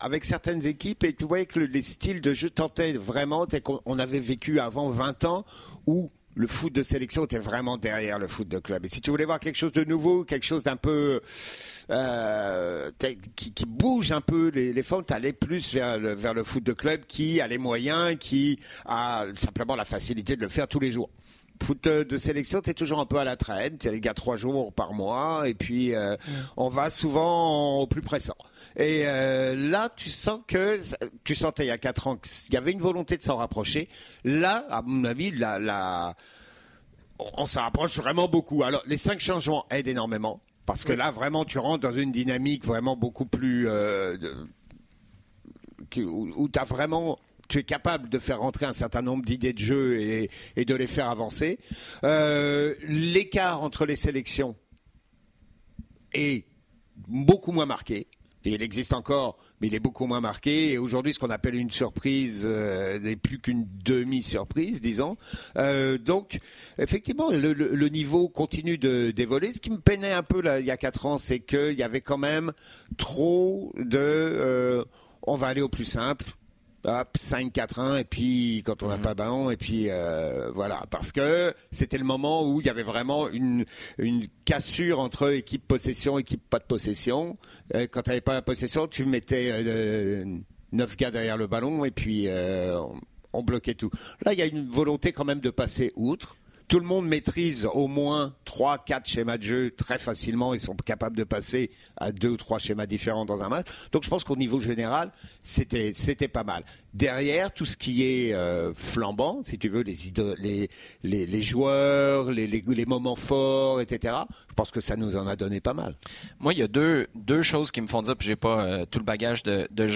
avec certaines équipes et tu voyais que le- les styles de jeu tentaient vraiment, qu'on on avait vécu avant 20 ans où le foot de sélection était vraiment derrière le foot de club. Et si tu voulais voir quelque chose de nouveau, quelque chose d'un peu euh, qui bouge un peu les, les formes, t'allais plus vers le, vers le foot de club qui a les moyens, qui a simplement la facilité de le faire tous les jours. Foot de, de sélection, t'es toujours un peu à la traîne. Tu les gars trois jours par mois, et puis euh, on va souvent au plus pressant. Et euh, là, tu sens que tu sentais il y a quatre ans qu'il y avait une volonté de s'en rapprocher. Là, à mon avis, la, la on s'en rapproche vraiment beaucoup. Alors, les cinq changements aident énormément. Parce que là, vraiment, tu rentres dans une dynamique vraiment beaucoup plus. Euh, où, tu as vraiment tu es capable de faire rentrer un certain nombre d'idées de jeu et, de les faire avancer. Euh, l'écart entre les sélections est beaucoup moins marqué. Il existe encore, mais il est beaucoup moins marqué. Et aujourd'hui, ce qu'on appelle une surprise euh, n'est plus qu'une demi-surprise, disons. Euh, donc, effectivement, le, niveau continue d'évoluer. Ce qui me peinait un peu il y a quatre ans, c'est qu'il y avait quand même trop de... On va aller au plus simple 5-4-1 et puis quand on n'a mhm. pas ballon et puis euh, voilà. Parce que c'était le moment où il y avait vraiment une, une cassure entre équipe possession équipe pas de possession. Euh, quand tu n'avais pas la possession tu mettais euh, 9 gars derrière le ballon et puis euh, on bloquait tout. Là il y a une volonté quand même de passer outre tout le monde maîtrise au moins 3 quatre schémas de jeu très facilement. Ils sont capables de passer à deux ou trois schémas différents dans un match. Donc je pense qu'au niveau général, c'était c'était pas mal. Derrière, tout ce qui est euh, flambant, si tu veux, les, les, les, joueurs, les, les, moments forts, etc. Je pense que ça nous en a donné pas mal. Moi, il y a deux, deux choses qui me font dire, puis j'ai pas euh, tout le bagage de, de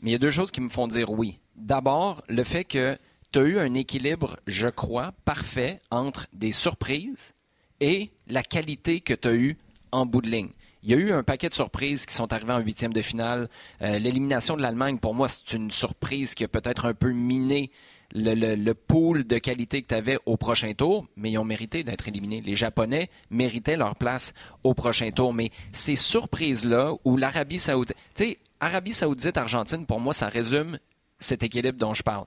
mais il y a deux choses qui me font dire oui. D'abord, le fait que tu as eu un équilibre, je crois, parfait entre des surprises et la qualité que tu as eue en bout de ligne. Il y a eu un paquet de surprises qui sont arrivées en huitième de finale. Euh, l'élimination de l'Allemagne, pour moi, c'est une surprise qui a peut-être un peu miné le, le, pool de qualité que tu avais au prochain tour, mais ils ont mérité d'être éliminés. Les Japonais méritaient leur place au prochain tour. Mais ces surprises-là, où l'Arabie Saoudite. Tu sais, Arabie Saoudite, Argentine, pour moi, ça résume cet équilibre dont je parle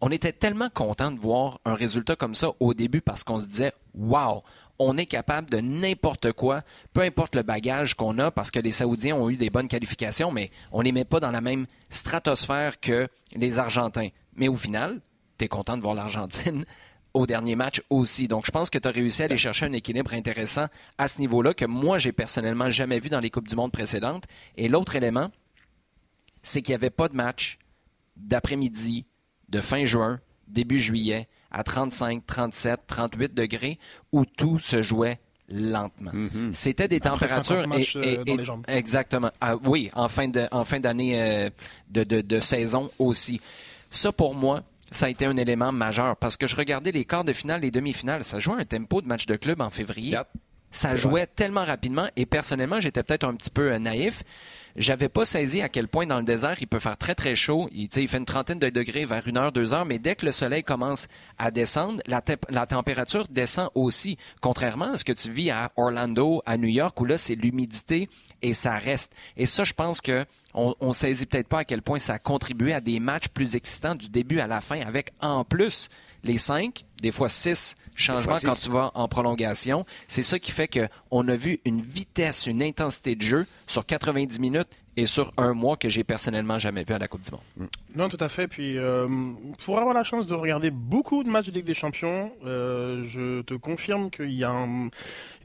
on était tellement content de voir un résultat comme ça au début parce qu'on se disait Wow, on est capable de n'importe quoi, peu importe le bagage qu'on a, parce que les Saoudiens ont eu des bonnes qualifications, mais on les met pas dans la même stratosphère que les Argentins. Mais au final, tu es content de voir l'Argentine au dernier match aussi. Donc, je pense que tu as réussi à aller chercher un équilibre intéressant à ce niveau-là que moi, j'ai personnellement jamais vu dans les Coupes du Monde précédentes. Et l'autre élément, c'est qu'il n'y avait pas de match d'après-midi de fin juin, début juillet, à 35, 37, 38 degrés, où tout se jouait lentement. Mm-hmm. C'était des températures et, euh, exactement. Ah, oui, en fin de en fin d'année euh, de, de, saison aussi. Ça pour moi, ça a été un élément majeur parce que je regardais les quarts de finale, les demi-finales, ça jouait un tempo de match de club en février. Ça jouait tellement rapidement et personnellement, j'étais peut-être un petit peu euh, naïf j'avais pas saisi à quel point dans le désert il peut faire très très chaud. Il, il fait une trentaine de degrés vers une heure, deux heures, mais dès que le soleil commence à descendre, la, la température descend aussi. Contrairement à ce que tu vis à Orlando, à New York, où là c'est l'humidité et ça reste. Et ça, je pense que on, on saisit peut-être pas à quel point ça a contribué à des matchs plus excitants du début à la fin, avec en plus les cinq, des fois six changement quand tu vas en prolongation. C'est ça qui fait qu'on a vu une vitesse, une intensité de jeu sur 90 minutes et sur un mois que j'ai personnellement jamais vu à la Coupe du Monde. Mm. Non, tout à fait. Puis, euh, pour avoir la chance de regarder beaucoup de matchs de Ligue des Champions, euh, je te confirme qu'il y a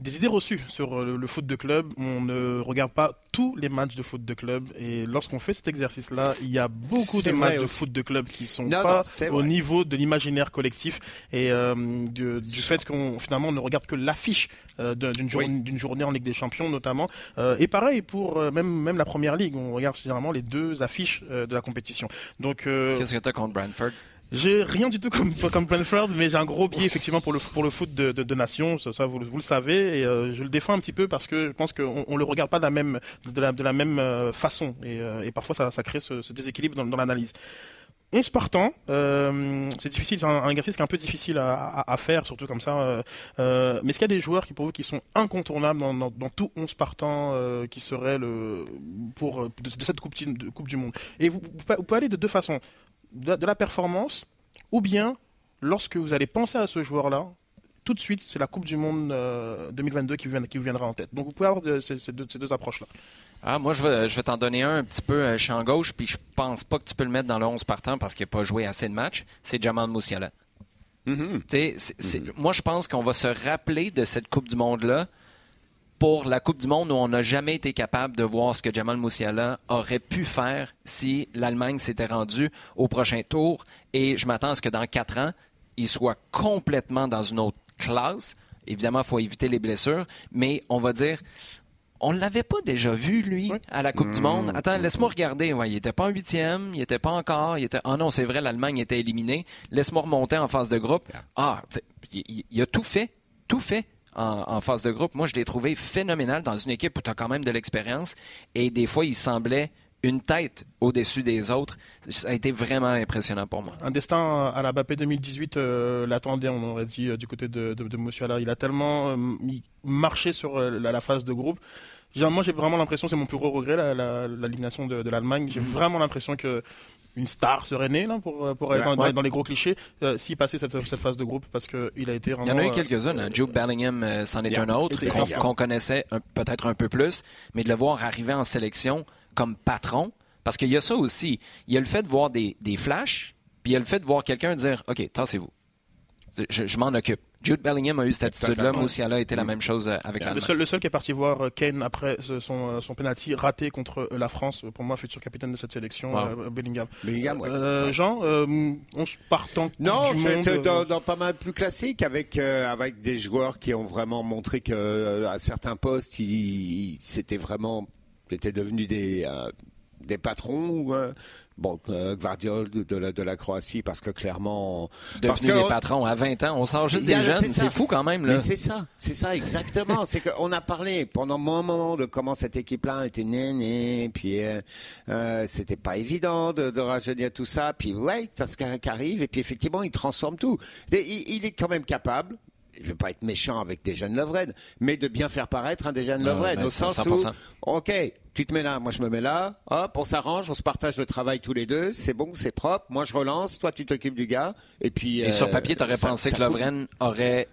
des idées reçues sur euh, le, foot de club. On ne regarde pas tous les matchs de foot de club. Et lorsqu'on fait cet exercice-là, il y a beaucoup de matchs de foot de club qui sont pas au niveau de l'imaginaire collectif et du fait qu'on finalement ne regarde que l'affiche d'une journée en Ligue des Champions, notamment. et pareil pour même, même la première ligue on regarde généralement les deux affiches euh, de la compétition. Donc, euh, qu'est-ce que tu as contre Brentford? j'ai rien du tout comme, comme Brentford, mais j'ai un gros biais effectivement pour le, pour le foot de, de, nation, ça, vous, vous, le savez, et euh, je le défends un petit peu parce que je pense qu'on ne le regarde pas de la même, de la, de la même façon, et, et, parfois ça, ça crée ce, déséquilibre dans, dans l'analyse. 11 partants, euh, c'est difficile, c'est un, exercice qui est un peu difficile à, faire, surtout comme ça. Euh, euh, mais est-ce qu'il y a des joueurs qui pour vous qui sont incontournables dans, tout 11 partants qui seraient le pour de, cette coupe, de, du Monde? Et vous, pouvez aller de deux façons, de, la performance, ou bien lorsque vous allez penser à ce joueur-là, tout de suite, c'est la Coupe du Monde 2022 qui, vous viendra en tête. Donc vous pouvez avoir ces, ces deux approches-là. Ah, moi, je vais, je vais t'en donner un un petit peu euh, champ gauche, puis je pense pas que tu peux le mettre dans le 11 partant parce qu'il n'a pas joué assez de matchs. C'est Jamal Moussiala. Mm-hmm. Mm-hmm. Moi, je pense qu'on va se rappeler de cette Coupe du Monde-là pour la Coupe du Monde où on n'a jamais été capable de voir ce que Jamal Moussiala aurait pu faire si l'Allemagne s'était rendue au prochain tour. Et je m'attends à ce que dans quatre ans, il soit complètement dans une autre classe. Évidemment, il faut éviter les blessures, mais on va dire, on ne l'avait pas déjà vu, lui, à la Coupe du Monde. Mmh. Attends, laisse-moi regarder. Ouais, il n'était pas en huitième, il n'était pas encore. Il était... Ah non, c'est vrai, l'Allemagne était éliminée. Laisse-moi remonter en phase de groupe. Ah, tu sais, il, il a tout fait, tout fait en, en phase de groupe. Moi, je l'ai trouvé phénoménal dans une équipe où tu as quand même de l'expérience. Et des fois, il semblait une tête au-dessus des autres. Ça a été vraiment impressionnant pour moi. Un destin à la Mbappé 2018 euh, l'attendait, on aurait dit, euh, du côté de, de, de. Il a tellement euh, il- marché sur euh, la, la phase de groupe. Moi, j'ai vraiment l'impression, c'est mon plus gros regret, la- la- l'élimination de, de l'Allemagne. J'ai vraiment l'impression que une star serait née là, pour, pour Ouais. dans, Ouais. dans les gros clichés euh, s'il passait cette, cette phase de groupe parce qu'il a été Il vraiment. y en a eu euh, quelques-uns. hein. Jude Bellingham, euh, c'en est Yeah. un autre, qu'on connaissait peut-être un peu plus, mais de le voir arriver en sélection comme patron, parce qu'il y a ça aussi. Il y a le fait de voir des, des flashs, puis il y a le fait de voir quelqu'un dire OK, tassez-vous. Je, je m'en occupe. Jude Bellingham a eu cette attitude-là. Musiala a été la même chose euh, avec Le seul, le seul qui est parti voir euh, Kane après euh, son, son penalty raté contre la France, pour moi, futur capitaine de cette sélection, Wow. Bellingham. Bellingham, ouais. Euh, Jean, euh, on se partant Non, du en fait, monde, euh, dans, dans pas mal plus classique, avec euh, avec des joueurs qui ont vraiment montré que euh, à certains postes, c'était vraiment, c'était devenu des euh, des patrons. ou, euh, bon, euh, Gvardiol de, de la, de la Croatie, parce que clairement, parce Devenus que des patrons à 20 ans. On sort juste des jeunes. c'est fou quand même. Là. Mais c'est ça, c'est ça exactement. c'est qu'on a parlé pendant un moment de comment cette équipe-là était néné, puis euh, c'était pas évident de, de rajeunir tout ça. Puis ouais, t'as ce qui arrive, et puis effectivement, il transforme tout. Et il, il est quand même capable. Je vais pas être méchant avec des jeunes Lovren, mais de bien faire paraître un des jeunes Lovren, au sens 100%. où, ok, tu te mets là, moi je me mets là, hop, on s'arrange, on se partage le travail tous les deux, c'est bon, c'est propre, moi je relance, toi tu t'occupes du gars, et puis. Et sur euh, papier, tu aurais ça- pensé ça que. Lovren aurait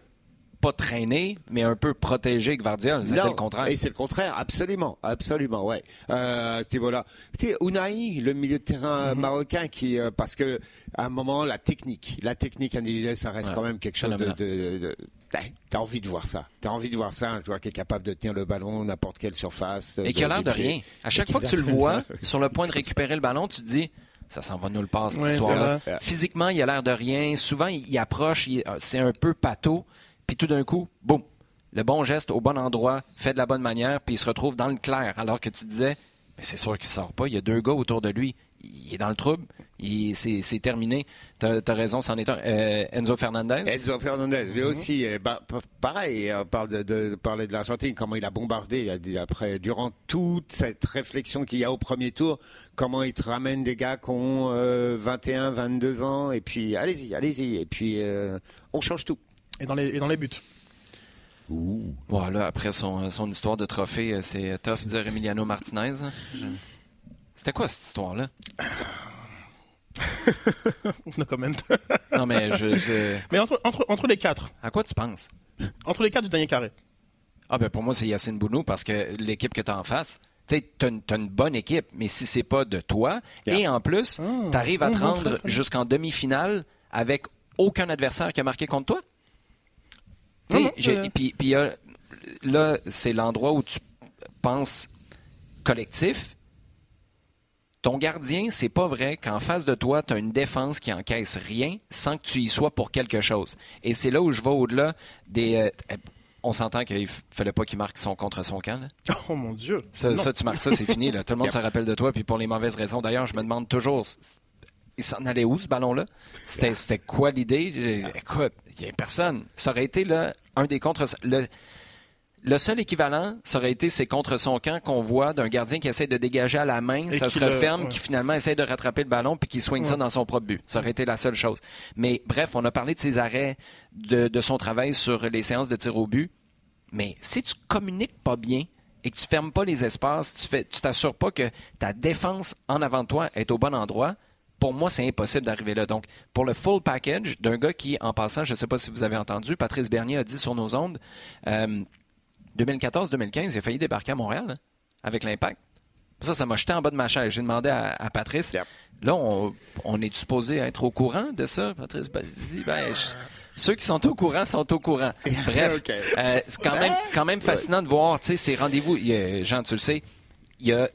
pas traîné, mais un peu protégé Gvardiol. C'était le contraire. Et c'est le contraire, absolument, absolument, ouais. Euh, à ce niveau-là. Tu sais, Unai, le milieu de terrain Mhm. marocain, qui euh, parce que à un moment, la technique, la technique individuelle, ça reste Ouais, quand même quelque chose de. de, de- T'as t'as envie de voir ça. T'as envie de voir ça, un joueur qui est capable de tenir le ballon n'importe quelle surface. Et qui a l'air de rien. À chaque fois que tu le vois sur le point de récupérer le ballon, tu te dis ça s'en va nous le passe cette histoire-là. Physiquement, il a l'air de rien. Souvent, il, approche, euh, c'est un peu pâteau, puis tout d'un coup, boum, le bon geste au bon endroit, fait de la bonne manière, puis il se retrouve dans le clair. Alors que tu disais, mais c'est sûr qu'il sort pas. Il y a deux gars autour de lui. Il est dans le trouble. Il- C'est c'est terminé. T'as as raison, c'en est un. Euh, Enzo Fernandez? Enzo Fernandez, lui aussi, euh, bah, pa- pareil, on parle de, de- de parler de l'Argentine, comment il a bombardé après, durant toute cette réflexion qu'il y a au premier tour, comment il te ramène des gars qui ont euh, 21, 22 ans, et puis allez-y, allez-y, et puis euh, on change tout. Et, dans les, et dans les buts. Voilà, après son, son histoire de trophée, euh, c'est tough de dire Emiliano Martinez. C'était quoi cette histoire-là? No comment. Non, mais je, je- Mais entre, entre, entre les quatre, à quoi tu penses? entre les quatre du dernier carré, Ah, ben pour moi, c'est Yacine Bounou parce que l'équipe que tu as en face, tu sais, tu as, une bonne équipe, mais si c'est pas de toi, et en plus, Ah. tu arrives à te très, rendre jusqu'en demi-finale avec aucun adversaire qui a marqué contre toi? Non, non, euh, Puis, a- là, c'est l'endroit où tu penses collectif. Ton gardien, c'est pas vrai qu'en face de toi, tu as une défense qui encaisse rien sans que tu y sois pour quelque chose. Et c'est là où je vais au-delà des. euh, on s'entend qu'il fallait pas qu'il marque son contre son camp. là. Oh mon Dieu. Ça, tu marques ça, c'est fini. Là. Tout le monde Yep. se rappelle de toi, puis pour les mauvaises raisons. D'ailleurs, je me demande toujours, il s'en allait où ce ballon-là? C'était, quoi l'idée? J'ai- Écoute, il n'y a personne. Ça aurait été là, un des contre. Le, le seul équivalent, ça aurait été ces contre son camp qu'on voit d'un gardien qui essaie de dégager à la main, Et ça qui se le- referme, ouais. qui finalement essaie de rattraper le ballon puis qui soigne ça dans son propre but. Ça aurait été la seule chose. Mais bref, on a parlé de ses arrêts, de, de son travail sur les séances de tir au but. Mais si tu communiques pas bien et que tu fermes pas les espaces, tu fais, tu t'assures pas que ta défense en avant de toi est au bon endroit, pour moi, c'est impossible d'arriver là. Donc, pour le full package d'un gars qui, en passant, je ne sais pas si vous avez entendu, Patrice Bernier a dit sur nos ondes, euh, 2014-2015, il a failli débarquer à Montréal hein, avec l'impact. Ça, ça m'a jeté en bas de ma chaise. J'ai demandé à, à Patrice. Yep. Là, on, on est supposé être au courant de ça, Patrice? Ben, ben, je- ceux qui sont au courant sont au courant. Bref, euh, c'est quand même, quand même fascinant de voir, ces rendez-vous. a- Jean, tu le sais, il y a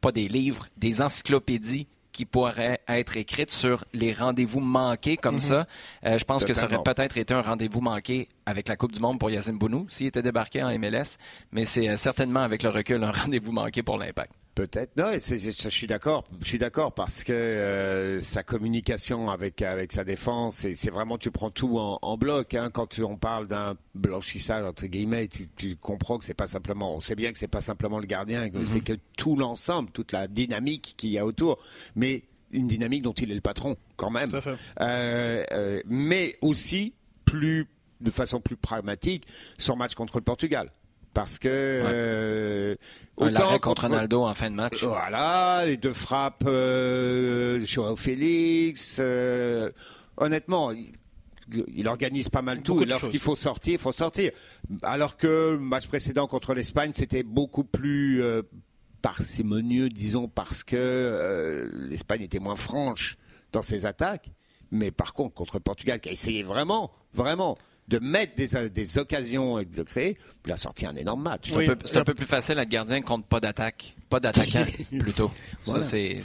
pas des livres, des encyclopédies qui pourraient être écrites sur les rendez-vous manqués comme ça. Euh, je pense que ça aurait peut-être été un rendez-vous manqué avec la Coupe du Monde pour Yacine Bounou s'il était débarqué en MLS, mais c'est euh, certainement avec le recul un rendez-vous manqué pour l'impact. Peut-être. Non, je suis d'accord. Je suis d'accord parce que euh, sa communication avec avec sa défense, c'est, vraiment tu prends tout en, en bloc. Hein, quand tu, on parle d'un blanchissage entre guillemets, tu, tu, comprends que c'est pas simplement. On sait bien que c'est pas simplement le gardien, que c'est que tout l'ensemble, toute la dynamique qu'il y a autour. Mais une dynamique dont il est le patron quand même. Euh, euh, mais aussi plus de façon plus pragmatique son match contre le Portugal parce que euh, autant contre Ronaldo en fin de match. Voilà, les deux frappes euh, Félix. Euh, honnêtement, il, organise pas mal tout. Lorsqu'il faut sortir, il faut sortir. Alors que le match précédent contre l'Espagne, c'était beaucoup plus euh, parcimonieux, disons, parce que euh, l'Espagne était moins franche dans ses attaques. Mais par contre, contre le Portugal, qui a essayé vraiment, vraiment de mettre des, des occasions et de le créer, il a sorti un énorme match. C'est un, peu plus facile à être gardien contre pas d'attaque. Pas d'attaquant, plutôt. Ça, c'est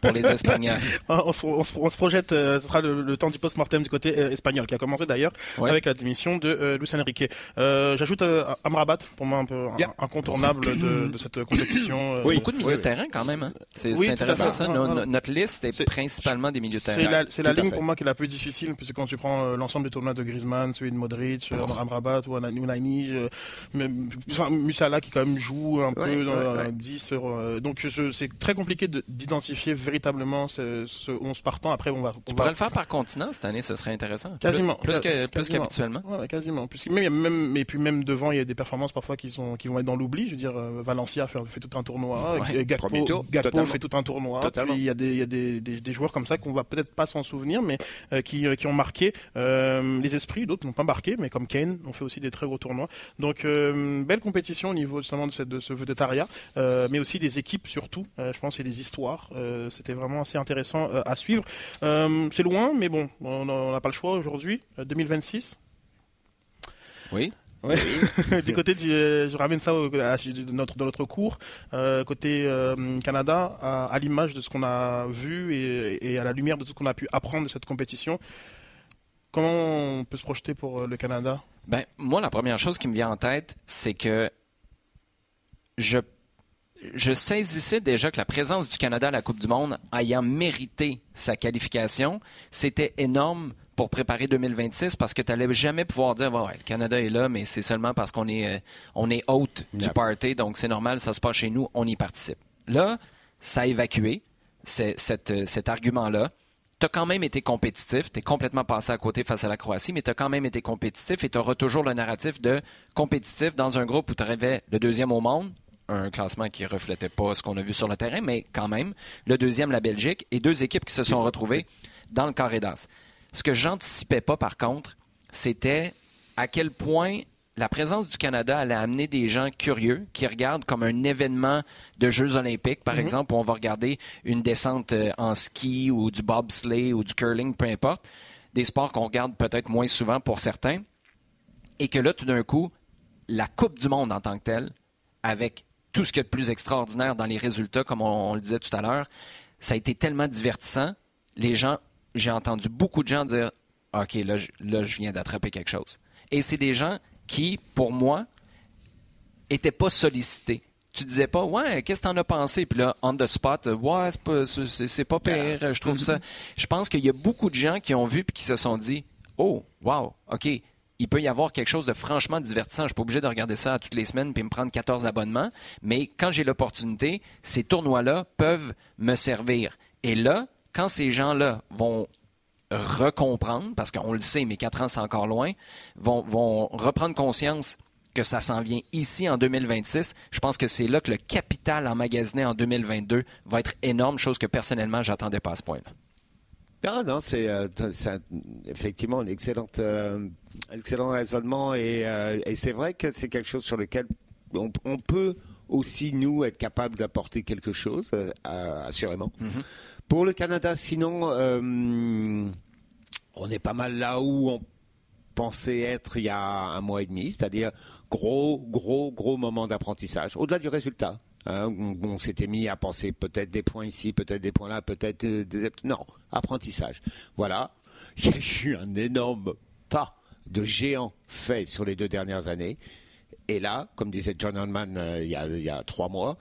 pour les Espagnols. on, se, on, se, projette, euh, ce sera le, temps du post-mortem du côté euh, espagnol, qui a commencé d'ailleurs avec la démission de euh, Luis Enrique. Euh, J'ajoute Amrabat, pour moi un peu incontournable de, de, cette compétition. Oui. Beaucoup de milieux de terrain quand même. Hein. C'est intéressant ça. notre liste est, principalement des milieux de terrain. C'est la, ligne pour moi qui est la plus difficile, puisque quand tu prends l'ensemble des tournois de Griezmann, celui de Modric, Amrabat ou Naini, enfin, Musala qui quand même joue un peu dans 10 euh, donc c'est très compliqué d'identifier véritablement ce, ce 11 partants. Après, on va. On tu pourrais le faire par continent cette année, ce serait intéressant. Quasiment. Plus, que, plus qu'habituellement. Ouais, quasiment. Puis, même, même, et puis même devant, il y a des performances parfois qui, sont, qui vont être dans l'oubli. Je veux dire, euh, Valencia fait, fait tout un tournoi. Gakpo, Gakpo fait tout un tournoi. Il y a des, il y a des, des, joueurs comme ça qu'on va peut-être pas s'en souvenir, mais euh, qui, qui ont marqué les esprits. D'autres n'ont pas marqué, mais comme Kane, on fait aussi des très gros tournois. Donc, belle compétition au niveau justement de, cette, de ce vedettariat, mais aussi des équipes surtout. Euh, je pense et des histoires. Euh, c'était vraiment assez intéressant euh, à suivre. c'est loin, mais bon, on n'a pas le choix aujourd'hui. 2026. Oui. du côté je ramène ça au, de notre, notre cours, côté Canada, à, l'image de ce qu'on a vu et, et, à la lumière de tout ce qu'on a pu apprendre de cette compétition. Comment on peut se projeter pour le Canada? Ben, Moi, la première chose qui me vient en tête, c'est que je je saisissais déjà que la présence du Canada à la Coupe du Monde ayant mérité sa qualification, c'était énorme pour préparer 2026 parce que tu n'allais jamais pouvoir dire ouais, le Canada est là, mais c'est seulement parce qu'on est, euh, on est hôte du party, donc c'est normal, ça se passe chez nous, on y participe. Là, ça a évacué cet, euh, cet argument-là. Tu as quand même été compétitif, tu es complètement passé à côté face à la Croatie, mais tu as quand même été compétitif et tu auras toujours le narratif de compétitif dans un groupe où tu arrivais le deuxième au monde, un classement qui reflétait pas ce qu'on a vu sur le terrain, mais quand même, le deuxième, la Belgique, et deux équipes qui se sont retrouvées dans le carré d'as. Ce que j'anticipais pas, par contre, c'était à quel point la présence du Canada allait amener des gens curieux qui regardent comme un événement de Jeux olympiques, par mhm. exemple, où on va regarder une descente euh, en ski ou du bobsleigh ou du curling, peu importe, des sports qu'on regarde peut-être moins souvent pour certains, et que là, tout d'un coup, la Coupe du Monde en tant que telle, avec tout ce qu'il y a de plus extraordinaire dans les résultats, comme on, le disait tout à l'heure. Ça a été tellement divertissant. Les gens, j'ai entendu beaucoup de gens dire OK, là, je, là, je viens d'attraper quelque chose. Et c'est des gens qui, pour moi, n'étaient pas sollicités. Tu disais pas, ouais, qu'est-ce que t'en as pensé? Puis là, on the spot, ouais, c'est pas, c'est, pas pire, je trouve ça. Je pense qu'il y a beaucoup de gens qui ont vu puis qui se sont dit, oh, wow, OK, il peut y avoir quelque chose de franchement divertissant. Je ne suis pas obligé de regarder ça toutes les semaines puis me prendre 14 abonnements, mais quand j'ai l'opportunité, ces tournois-là peuvent me servir. Et là, quand ces gens-là vont recomprendre, parce qu'on le sait, mais 4 ans, c'est encore loin, vont, vont reprendre conscience que ça s'en vient ici en 2026. Je pense que c'est là que le capital emmagasiné en 2022 va être énorme, chose que personnellement, j'attendais pas à ce point-là. Ah non, c'est euh, effectivement un excellent, euh, excellent raisonnement euh, et, c'est vrai que c'est quelque chose sur lequel on, peut aussi nous être capable d'apporter quelque chose, assurément. Mm-hmm. Pour le Canada, sinon, on est pas mal là où on pensait être il y a un mois et demi, c'est-à-dire gros, gros, gros moment d'apprentissage, au-delà du résultat. Hein, on, s'était mis à penser peut-être des points ici, peut-être des points là, peut-être des... Non, apprentissage. Voilà. Il y a eu un énorme pas de géant fait sur les deux dernières années. Et là, comme disait John Hunman euh, il y a trois mois,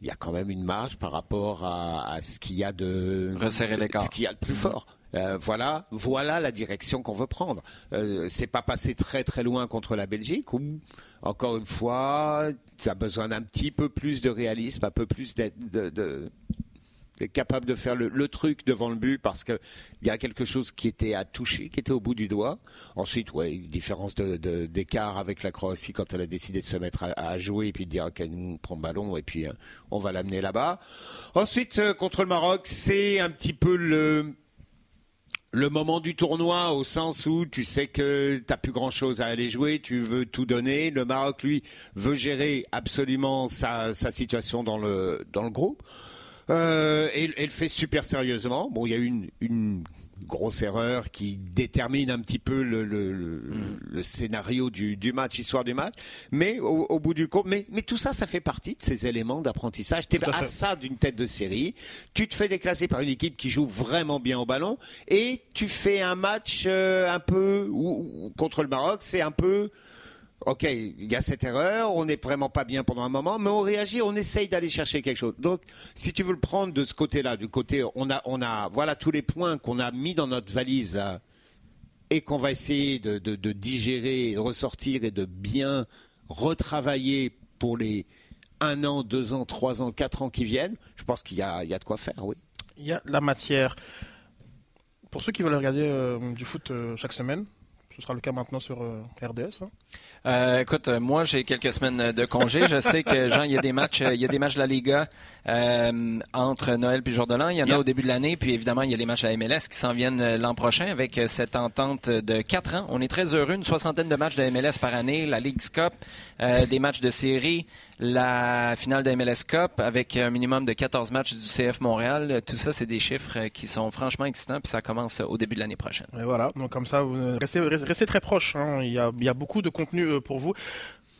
il y a quand même une marge par rapport à, à ce qu'il y a de Resserrer l'écart. ce qu'il y a de plus fort. Euh, voilà, voilà la direction qu'on veut prendre. Euh, c'est pas passé très très loin contre la Belgique où, encore une fois, tu as besoin d'un petit peu plus de réalisme, un peu plus de, de- capable de faire le, truc devant le but parce que il y a quelque chose qui était à toucher, qui était au bout du doigt. Ensuite, ouais, une différence de- de- d'écart avec la Croatie quand elle a décidé de se mettre à, jouer et puis de dire ok, nous prend le ballon et puis euh, on va l'amener là-bas. Ensuite, euh, contre le Maroc, c'est un petit peu le le moment du tournoi au sens où tu sais que t'as plus grand chose à aller jouer, tu veux tout donner. Le Maroc, lui, veut gérer absolument sa, sa situation dans le, dans le groupe. Euh, et, et le fait super sérieusement. Bon, il y a eu une, une grosse erreur qui détermine un petit peu le, le, le, le scénario du, du match, l'histoire du match. Mais au, au bout du compte, mais, mais tout ça, ça fait partie de ces éléments d'apprentissage. T'es Tout à ça d'une tête de série. Tu te fais déclasser par une équipe qui joue vraiment bien au ballon et tu fais un match euh, un peu où- où- contre le Maroc, c'est un peu Ok, il y a cette erreur, on n'est vraiment pas bien pendant un moment, mais on réagit, on essaye d'aller chercher quelque chose. Donc, si tu veux le prendre de ce côté-là, du côté, on a, on a, voilà tous les points qu'on a mis dans notre valise et qu'on va essayer de, digérer, de ressortir et de bien retravailler pour les un an, deux ans, trois ans, quatre ans qui viennent. Je pense qu'il y a, y a de quoi faire, oui. Il y a la matière. Pour ceux qui veulent regarder euh, du foot euh, chaque semaine, ce sera le cas maintenant sur euh, RDS. hein. Euh, écoute, euh, moi j'ai quelques semaines de congé. Je sais que Jean, il y a des matchs, il y a des matchs de la Liga euh, entre Noël puis jour de l'an. Il y en a au début de l'année, puis évidemment il y a les matchs de la MLS qui s'en viennent l'an prochain avec cette entente de quatre ans. On est très heureux, une soixantaine de matchs de MLS par année, la League's Cup, euh, des matchs de série, la finale de MLS Cup avec un minimum de 14 matchs du CF Montréal. Tout ça, c'est des chiffres qui sont franchement excitants, puis ça commence au début de l'année prochaine. Et voilà, donc comme ça, vous euh, restez, restez très proches. hein. Il, y a, il y a beaucoup de contenu euh, pour vous.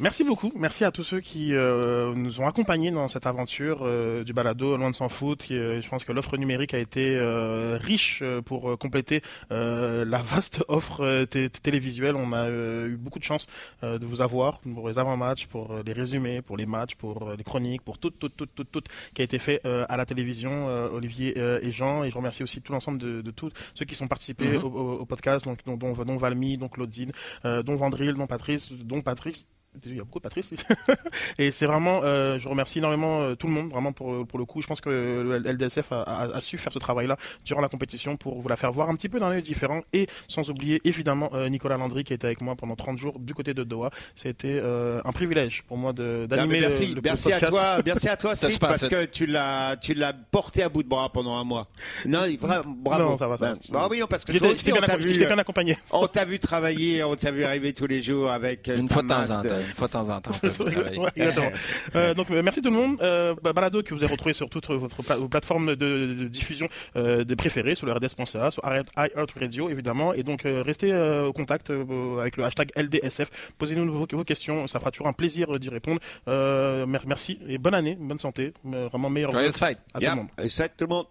Merci beaucoup. Merci à tous ceux qui euh, nous ont accompagnés dans cette aventure euh, du balado Loin de s'en foutre. Qui, euh, je pense que l'offre numérique a été euh, riche euh, pour compléter euh, la vaste offre té- télévisuelle. On a eu beaucoup de chance euh, de vous avoir pour les avant-matchs, pour les résumés, pour les matchs, pour les chroniques, pour tout, tout, tout, tout, tout qui a été fait euh, à la télévision, euh, Olivier et Jean. Et je remercie aussi tout l'ensemble de, de tous ceux qui sont participés Mhm. au, au- au podcast, donc, dont, dont, dont Valmy, dont Claudine, euh, dont Vandril, dont Patrice, dont Patrice. Il y a beaucoup de Patrice. et c'est vraiment, euh, je remercie énormément euh, tout le monde, vraiment pour, pour le coup. Je pense que le LDSF a, a- a su faire ce travail-là durant la compétition pour vous la faire voir un petit peu d'un œil différent. Et sans oublier évidemment euh, Nicolas Landry qui était avec moi pendant 30 jours du côté de Doha. C'était euh, un privilège pour moi Non, d'animer le, le merci à toi, merci à toi, Sid, parce que tu l'as, tu l'as porté à bout de bras pendant un mois. Non, vra- bravo. Non, ça va, ça va. Ben, oui, non, parce que toi aussi, on bien, t'a vu, accompagné. on t'a vu travailler, on t'a vu arriver tous les jours avec Une fois de temps Une fois de temps en temps. travailler. Ouais, exactement. Euh, donc euh, merci tout le monde. Euh, bah, Balado que vous avez retrouvé sur toutes votre pla- vos plateformes de, de diffusion euh, de préférées, sur le RDS.ca, sur iHeartRadio évidemment. Et donc euh, restez euh, au contact euh, avec le hashtag LDSF. Posez-nous vos, vos questions, ça fera toujours un plaisir euh, d'y répondre. Euh, mer- merci et bonne année, bonne santé, Euh, vraiment meilleur Joyeuse fête. à tout Yeah. le monde. Et ça, tout le monde.